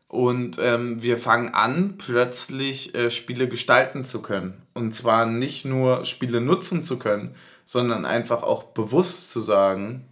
Und ähm, wir fangen an, plötzlich äh, Spiele gestalten zu können. Und zwar nicht nur Spiele nutzen zu können, sondern einfach auch bewusst zu sagen,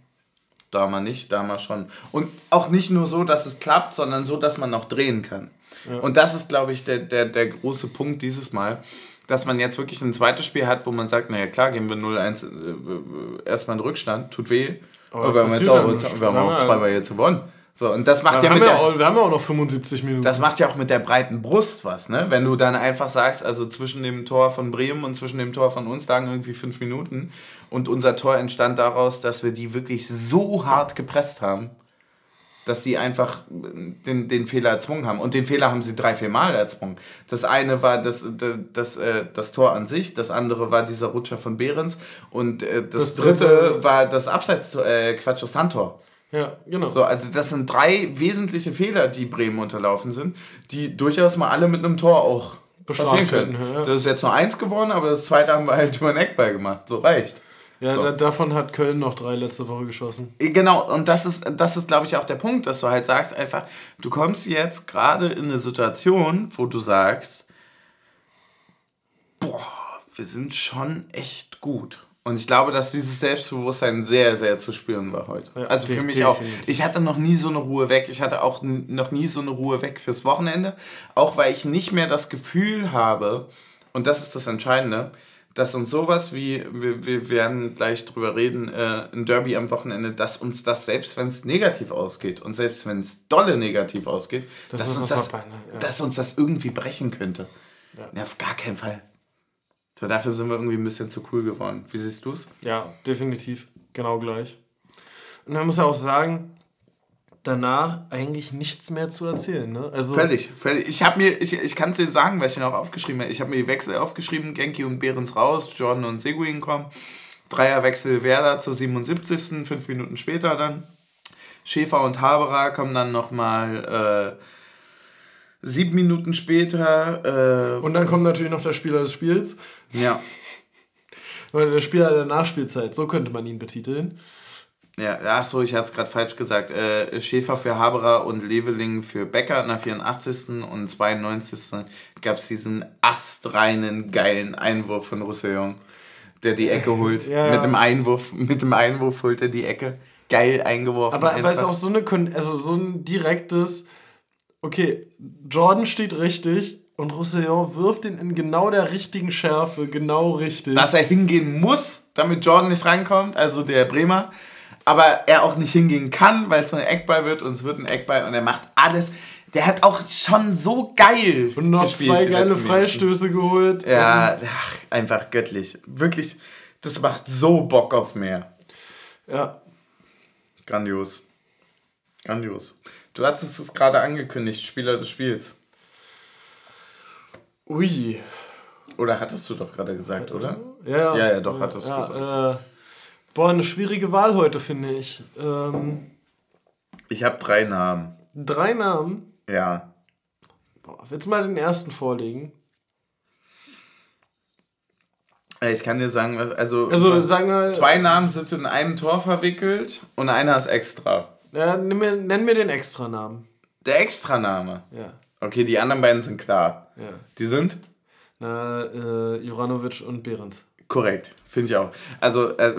Da mal nicht, da mal schon. Und auch nicht nur so, dass es klappt, sondern so, dass man noch drehen kann. Ja. Und das ist, glaube ich, der, der, der große Punkt dieses Mal, dass man jetzt wirklich ein zweites Spiel hat, wo man sagt, naja klar, gehen wir 0-1 äh, erstmal in Rückstand, tut weh. Aber, Aber wir haben jetzt auch, wir haben auch zweimal jetzt gewonnen. So, und das macht ja, ja mit der, auch, wir haben ja auch noch 75 Minuten. Das macht ja auch mit der breiten Brust was, ne? Wenn du dann einfach sagst, also zwischen dem Tor von Bremen und zwischen dem Tor von uns lagen irgendwie fünf Minuten und unser Tor entstand daraus, dass wir die wirklich so hart gepresst haben, dass sie einfach den, den Fehler erzwungen haben. Und den Fehler haben sie drei, vier Mal erzwungen. Das eine war das, das, das, äh, das Tor an sich, das andere war dieser Rutscher von Behrens und äh, das, das dritte, dritte war das Abseits, äh, Quatsch, das Sandtor. Ja, genau. So, also das sind drei wesentliche Fehler, die Bremen unterlaufen sind, die durchaus mal alle mit einem Tor auch passieren können. Ja. Das ist jetzt nur eins geworden, aber das zweite haben wir halt über den Eckball gemacht. So reicht. Ja, so. da, davon hat Köln noch drei letzte Woche geschossen. Genau, und das ist, das ist, glaube ich, auch der Punkt, dass du halt sagst einfach, du kommst jetzt gerade in eine Situation, wo du sagst, boah, wir sind schon echt gut. Und ich glaube, dass dieses Selbstbewusstsein sehr, sehr zu spüren war heute. Ja, also für mich definitiv. auch. Ich hatte noch nie so eine Ruhe weg. Ich hatte auch noch nie so eine Ruhe weg fürs Wochenende. Auch weil ich nicht mehr das Gefühl habe, und das ist das Entscheidende, dass uns sowas wie, wir, wir werden gleich drüber reden, äh, ein Derby am Wochenende, dass uns das, selbst wenn es negativ ausgeht und selbst wenn es dolle negativ ausgeht, das dass, uns das, ja. dass uns das irgendwie brechen könnte. Ja. ja. auf gar keinen Fall. So, dafür sind wir irgendwie ein bisschen zu cool geworden. Wie siehst du es? Ja, definitiv. Genau gleich. Und man muss ja auch sagen, danach eigentlich nichts mehr zu erzählen. Ne? Also völlig, völlig. Ich habe mir, ich, ich kann es dir sagen, was ich noch aufgeschrieben habe. Ich habe mir die Wechsel aufgeschrieben, Genki und Behrens raus, Jordan und Seguin kommen. Dreierwechsel Werder zur 77. Fünf Minuten später dann. Schäfer und Haberer kommen dann nochmal äh, sieben Minuten später. Äh, und dann kommt natürlich noch der Spieler des Spiels. Ja. Oder der Spieler der Nachspielzeit, so könnte man ihn betiteln. Ja, ach so, ich hatte es gerade falsch gesagt. Äh, Schäfer für Haberer und Leveling für Becker in der 84. und 92. gab es diesen astreinen, geilen Einwurf von Roussillon, der die Ecke holt. ja, mit, dem Einwurf, mit dem Einwurf holt er die Ecke. Geil eingeworfen. Aber, aber es ist auch so, eine, also so ein direktes okay, Jordan steht richtig und Roussillon wirft ihn in genau der richtigen Schärfe, genau richtig. Dass er hingehen muss, damit Jordan nicht reinkommt, also der Bremer. Aber er auch nicht hingehen kann, weil es ein Eckball wird und es wird ein Eckball und er macht alles. Der hat auch schon so geil. Und noch zwei geile Freistöße geholt. Ja, ach, einfach göttlich. Wirklich, das macht so Bock auf mehr. Ja. Grandios. Grandios. Du hattest es gerade angekündigt, Spieler des Spiels. Ui. Oder hattest du doch gerade gesagt, oder? Ja, ja, ja doch, hattest ja, du gesagt. Äh, boah, eine schwierige Wahl heute, finde ich. Ähm, ich habe drei Namen. Drei Namen? Ja. Boah, willst du mal den ersten vorlegen? Ich kann dir sagen, also, also sagen wir, zwei Namen sind in einem Tor verwickelt und einer ist extra. Ja, nenn mir, nenn mir den Extranamen. Der Extraname? Ja. Okay, die anderen beiden sind klar. Ja. Die sind? Na, äh, Juranovic und Behrens. Korrekt, finde ich auch. Also, äh,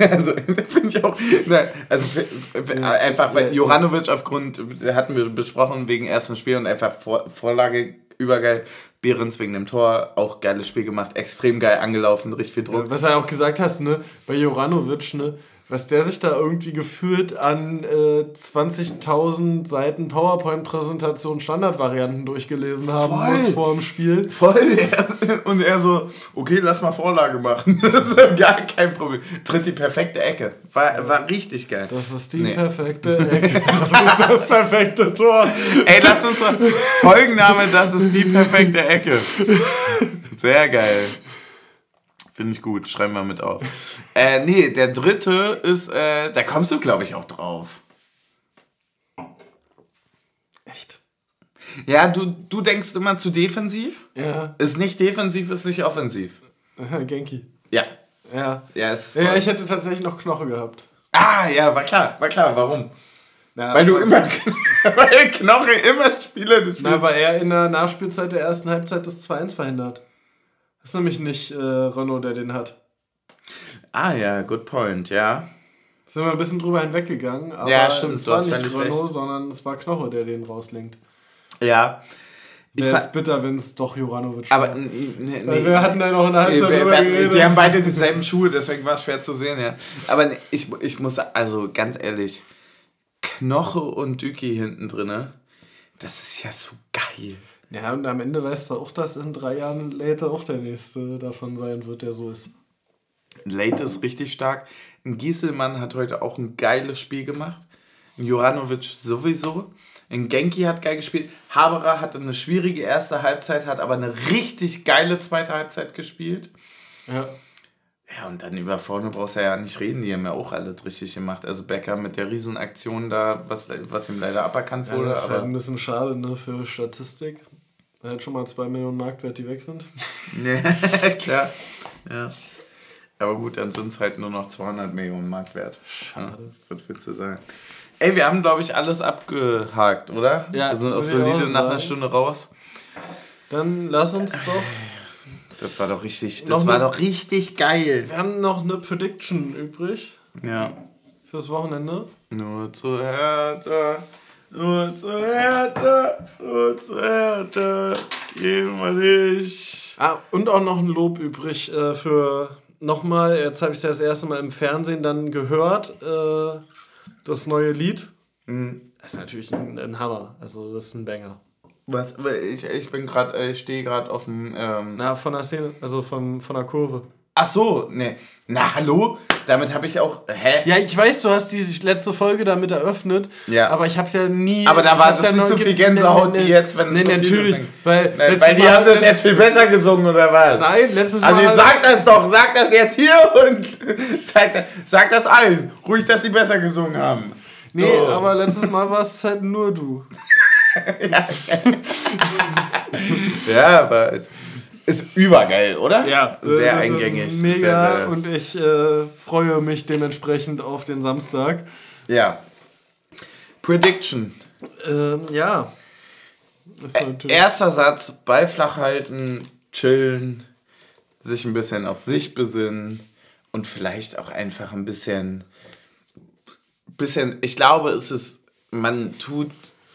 also finde ich auch. Ne, also ja, einfach, weil ja, Juranovic aufgrund, hatten wir besprochen, wegen ersten Spiel und einfach Vor Vorlage übergeil. Behrens wegen dem Tor, auch geiles Spiel gemacht, extrem geil angelaufen, richtig viel Druck. Ja, was du ja auch gesagt hast, ne, bei Juranovic, ne, was der sich da irgendwie gefühlt an äh, 20.000 Seiten PowerPoint-Präsentation Standardvarianten durchgelesen haben Voll. muss vor dem Spiel. Voll. Und er so, okay, lass mal Vorlage machen. das ist gar kein Problem. Tritt die perfekte Ecke. War, war richtig geil. Das ist die nee. perfekte Ecke. Das ist das perfekte Tor. Ey, lass uns mal. Folgenname, das ist die perfekte Ecke. Sehr geil. Finde ich gut, schreiben wir mit auf. äh, nee, der dritte ist, äh, da kommst du, glaube ich, auch drauf. Echt? Ja, du, du denkst immer zu defensiv. Ja. Ist nicht defensiv, ist nicht offensiv. Genki. Ja. Ja. Ja, ist ja, ich hätte tatsächlich noch Knoche gehabt. Ah, ja, war klar, war klar. Warum? Na, weil du immer, weil Knoche immer Spieler des Spiels. Na, weil er in der Nachspielzeit der ersten Halbzeit das 2-1 verhindert. Das ist nämlich nicht äh, Renault, der den hat. Ah ja, good point, ja. Sind wir ein bisschen drüber hinweggegangen, aber Ja, stimmt, es war nicht Renault, recht. sondern es war Knoche, der den rauslenkt. Ja. Ich Wäre jetzt bitter, wenn es doch Juranovic aber war. n- n- Weil nee. wir hatten da noch in der Nee, Halbzeit wir- drüber geredet. die haben beide dieselben Schuhe, deswegen war es schwer zu sehen, ja. Aber nee, ich, ich muss, also ganz ehrlich, Knoche und Düki hinten drinne, das ist ja so geil. Ja, und am Ende weißt du auch, dass in drei Jahren later auch der nächste davon sein wird, der so ist. Late ist richtig stark. Ein Gieselmann hat heute auch ein geiles Spiel gemacht. Ein Juranovic sowieso. Ein Genki hat geil gespielt. Haberer hatte eine schwierige erste Halbzeit, hat aber eine richtig geile zweite Halbzeit gespielt. Ja. Ja, und dann über vorne brauchst du ja nicht reden, die haben ja auch alles richtig gemacht. Also Becker mit der Riesenaktion da, was, was ihm leider aberkannt ja wurde. das ist halt aber ein bisschen schade ne, für Statistik. Er hat schon mal 2 Millionen Marktwert, die weg sind. klar. Ja. Aber gut, dann sind es halt nur noch 200 Millionen Mark wert. Schade. Ja, was willst du sagen? Ey, wir haben, glaube ich, alles abgehakt, oder? Ja, wir sind auch solide nach einer. Stunde raus. Dann lass uns doch. Das war doch richtig, das war eine- doch richtig geil. Wir haben noch eine Prediction übrig Ja. fürs Wochenende. Nur zu Hertha, nur zu Hertha, nur zu Hertha, jemals. Ah, und auch noch ein Lob übrig äh, für nochmal, jetzt habe ich es ja das erste Mal im Fernsehen dann gehört, äh, das neue Lied. Mhm. Das ist natürlich ein, ein Hammer, also das ist ein Banger. Was, ich, ich bin gerade, ich stehe gerade auf dem. Ähm Na, von der Szene, also vom, von der Kurve. Ach so, ne. Na, hallo? Damit habe ich auch. Hä? Ja, ich weiß, du hast die letzte Folge damit eröffnet, Ja. aber ich habe es ja nie... Aber da war das ja nicht so viel Gänsehaut wie jetzt, wenn Nee, so natürlich, weil... Ne, letztes weil die haben das jetzt viel besser gesungen, oder was? Nein, letztes Also Mal... sag das doch, sag das jetzt hier und sag, das- sag das allen. Ruhig, dass sie besser gesungen haben. Nee, So. aber letztes Mal war es halt nur du. Ja, aber es ist übergeil, oder? Sehr das eingängig. Ist mega Sehr, sehr, und ich äh, freue mich dementsprechend auf den Samstag. ja. Prediction. Ähm, ja. Erster Satz, Ball flach halten, chillen, sich ein bisschen auf sich besinnen und vielleicht auch einfach ein bisschen, bisschen, ich glaube, es ist, man tut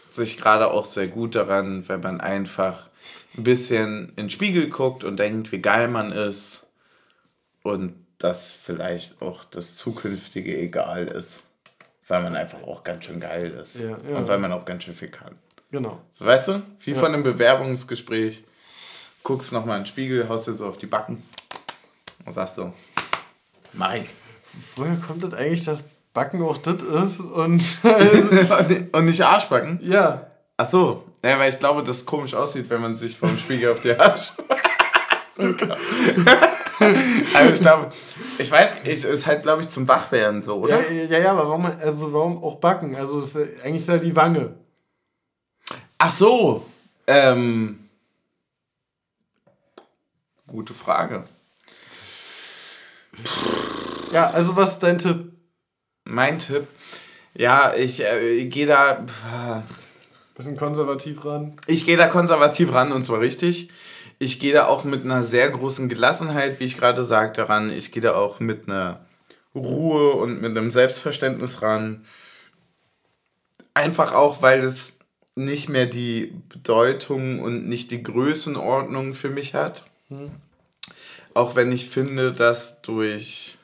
sich gerade auch sehr gut daran, wenn man einfach ein bisschen in den Spiegel guckt und denkt, wie geil man ist und dass vielleicht auch das Zukünftige egal ist, weil man einfach auch ganz schön geil ist Ja, ja. und weil man auch ganz schön viel kann. genau. So, weißt du? Wie von einem Bewerbungsgespräch. Guckst nochmal in den Spiegel, haust dir so auf die Backen und sagst so, Mike. Woher kommt das eigentlich, dass Backen auch das ist? Und und nicht Arschbacken? ja. Ach so. Ja, weil ich glaube, das komisch aussieht, wenn man sich vom Spiegel auf die Arsch... also ich glaube, ich weiß, ich, ist halt, glaube ich, zum Wachwerden so, oder? Ja, ja, ja, aber warum, also warum auch Backen? Also es ist, eigentlich ist ja die Wange. Ach so. Ähm, gute Frage. Ja, also was ist dein Tipp? Mein Tipp, ja, ich äh, gehe da... Bisschen konservativ ran. Ich gehe da konservativ ran und zwar richtig. Ich gehe da auch mit einer sehr großen Gelassenheit, wie ich gerade sagte, ran. Ich gehe da auch mit einer Ruhe und mit einem Selbstverständnis ran. Einfach auch, weil es nicht mehr die Bedeutung und nicht die Größenordnung für mich hat. Auch wenn ich finde, dass durch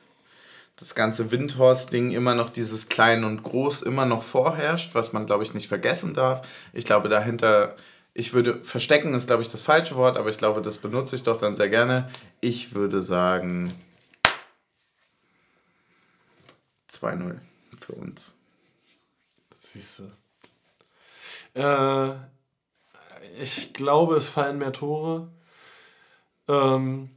das ganze Windhorst-Ding immer noch dieses Klein und Groß immer noch vorherrscht, was man, glaube ich, nicht vergessen darf. Ich glaube, dahinter, ich würde, verstecken ist, glaube ich, das falsche Wort, aber ich glaube, das benutze ich doch dann sehr gerne. Ich würde sagen 2-0 für uns. Siehst du. Äh, ich glaube, es fallen mehr Tore. Ähm,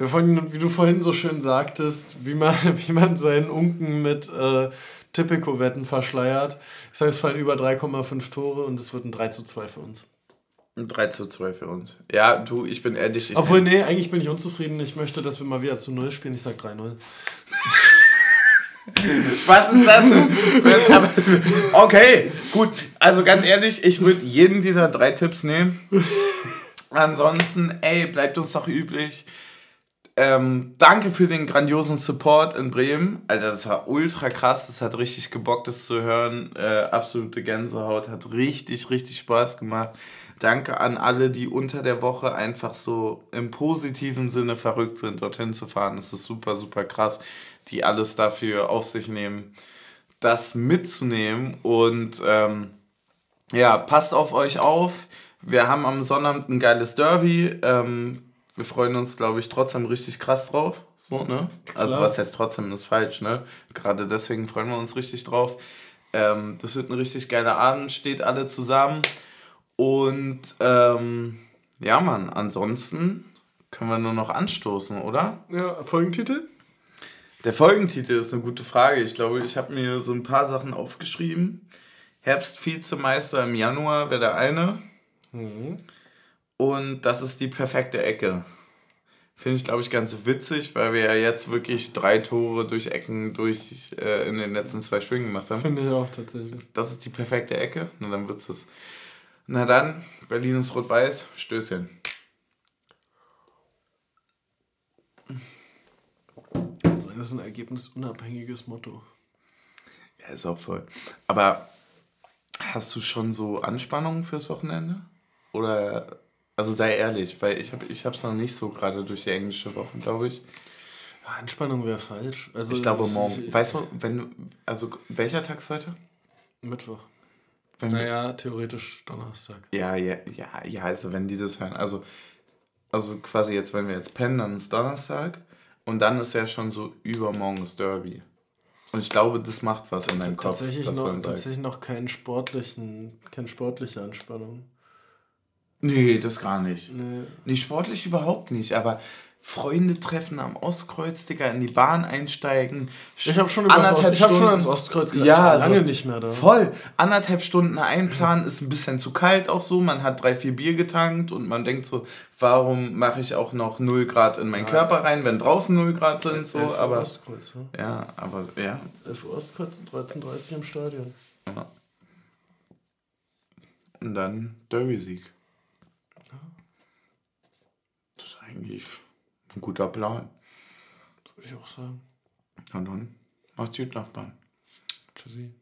vorhin, wie du vorhin so schön sagtest, wie man, wie man seinen Unken mit äh, Tipico-Wetten verschleiert. Ich sage, es fallen über 3,5 Tore und es wird ein 3 zu 2 für uns. Ein 3 zu 2 für uns. Ja, du, ich bin ehrlich. Ich Obwohl, nee, eigentlich bin ich unzufrieden. Ich möchte, dass wir mal wieder zu 0 spielen. Ich sage 3-0. Was ist das? okay, gut. Also ganz ehrlich, ich würde jeden dieser drei Tipps nehmen. Ansonsten, ey, bleibt uns doch üblich. Ähm, danke für den grandiosen Support in Bremen. Alter, das war ultra krass. Das hat richtig gebockt, das zu hören. Äh, absolute Gänsehaut. Hat richtig, richtig Spaß gemacht. Danke an alle, die unter der Woche einfach so im positiven Sinne verrückt sind, dorthin zu fahren. Das ist super, super krass, die alles dafür auf sich nehmen, das mitzunehmen. Und ähm, ja, passt auf euch auf. Wir haben am Sonnabend ein geiles Derby. Ähm, wir freuen uns, glaube ich, trotzdem richtig krass drauf. So, ne? Also, was heißt trotzdem, ist falsch, ne? Gerade deswegen freuen wir uns richtig drauf. Ähm, das wird ein richtig geiler Abend, steht alle zusammen. Und ähm, ja, Mann, ansonsten können wir nur noch anstoßen, oder? Ja, Folgentitel? Der Folgentitel ist eine gute Frage. Ich glaube, ich habe mir so ein paar Sachen aufgeschrieben. Herbst-Vizemeister im Januar wäre der eine. Mhm. Und das ist die perfekte Ecke. Finde ich, glaube ich, ganz witzig, weil wir ja jetzt wirklich drei Tore durch Ecken durch äh, in den letzten zwei Spielen gemacht haben. Finde ich auch tatsächlich. Das ist die perfekte Ecke. Na, dann wird's das. Na dann, Berlin ist rot-weiß. Stößchen. Das ist ein ergebnisunabhängiges Motto. Ja, ist auch voll. Aber hast du schon so Anspannungen fürs Wochenende? Oder also sei ehrlich, weil ich habe es ich noch nicht so gerade durch die englische Woche, glaube ich. Ja, Anspannung wäre falsch. Also ich glaube morgen. Ich, weißt du, wenn du, also welcher Tag ist heute? Mittwoch. Wenn naja, theoretisch Donnerstag. Ja, ja, ja, ja, also wenn die das hören, also, also quasi jetzt, wenn wir jetzt pennen, dann ist Donnerstag und dann ist ja schon so übermorgen ist Derby. Und ich glaube, das macht was in deinem Kopf. Tatsächlich, noch, tatsächlich noch keinen sportlichen, keine sportliche Anspannung. Nee, das gar nicht. Nee. nee, sportlich überhaupt nicht, aber Freunde treffen am Ostkreuz, Digga, in die Bahn einsteigen. Ich habe schon, anderthalb ich hab schon ans Ostkreuz gedacht. Ja, ich lange also, nicht mehr da. Voll. Anderthalb Stunden einplanen ist ein bisschen zu kalt auch so. Man hat drei, vier Bier getankt und man denkt so, warum mache ich auch noch 0 Grad in meinen ja. Körper rein, wenn draußen 0 Grad sind. So, 11 Uhr aber, Ostkreuz, ne? Ja, aber ja. 11 Uhr Ostkreuz und 13.30 Uhr im Stadion. Ja. Und dann Derby-Sieg eigentlich ein guter Plan. Würde ich auch sagen. Na dann, macht's gut, Nachbarn. Tschüssi.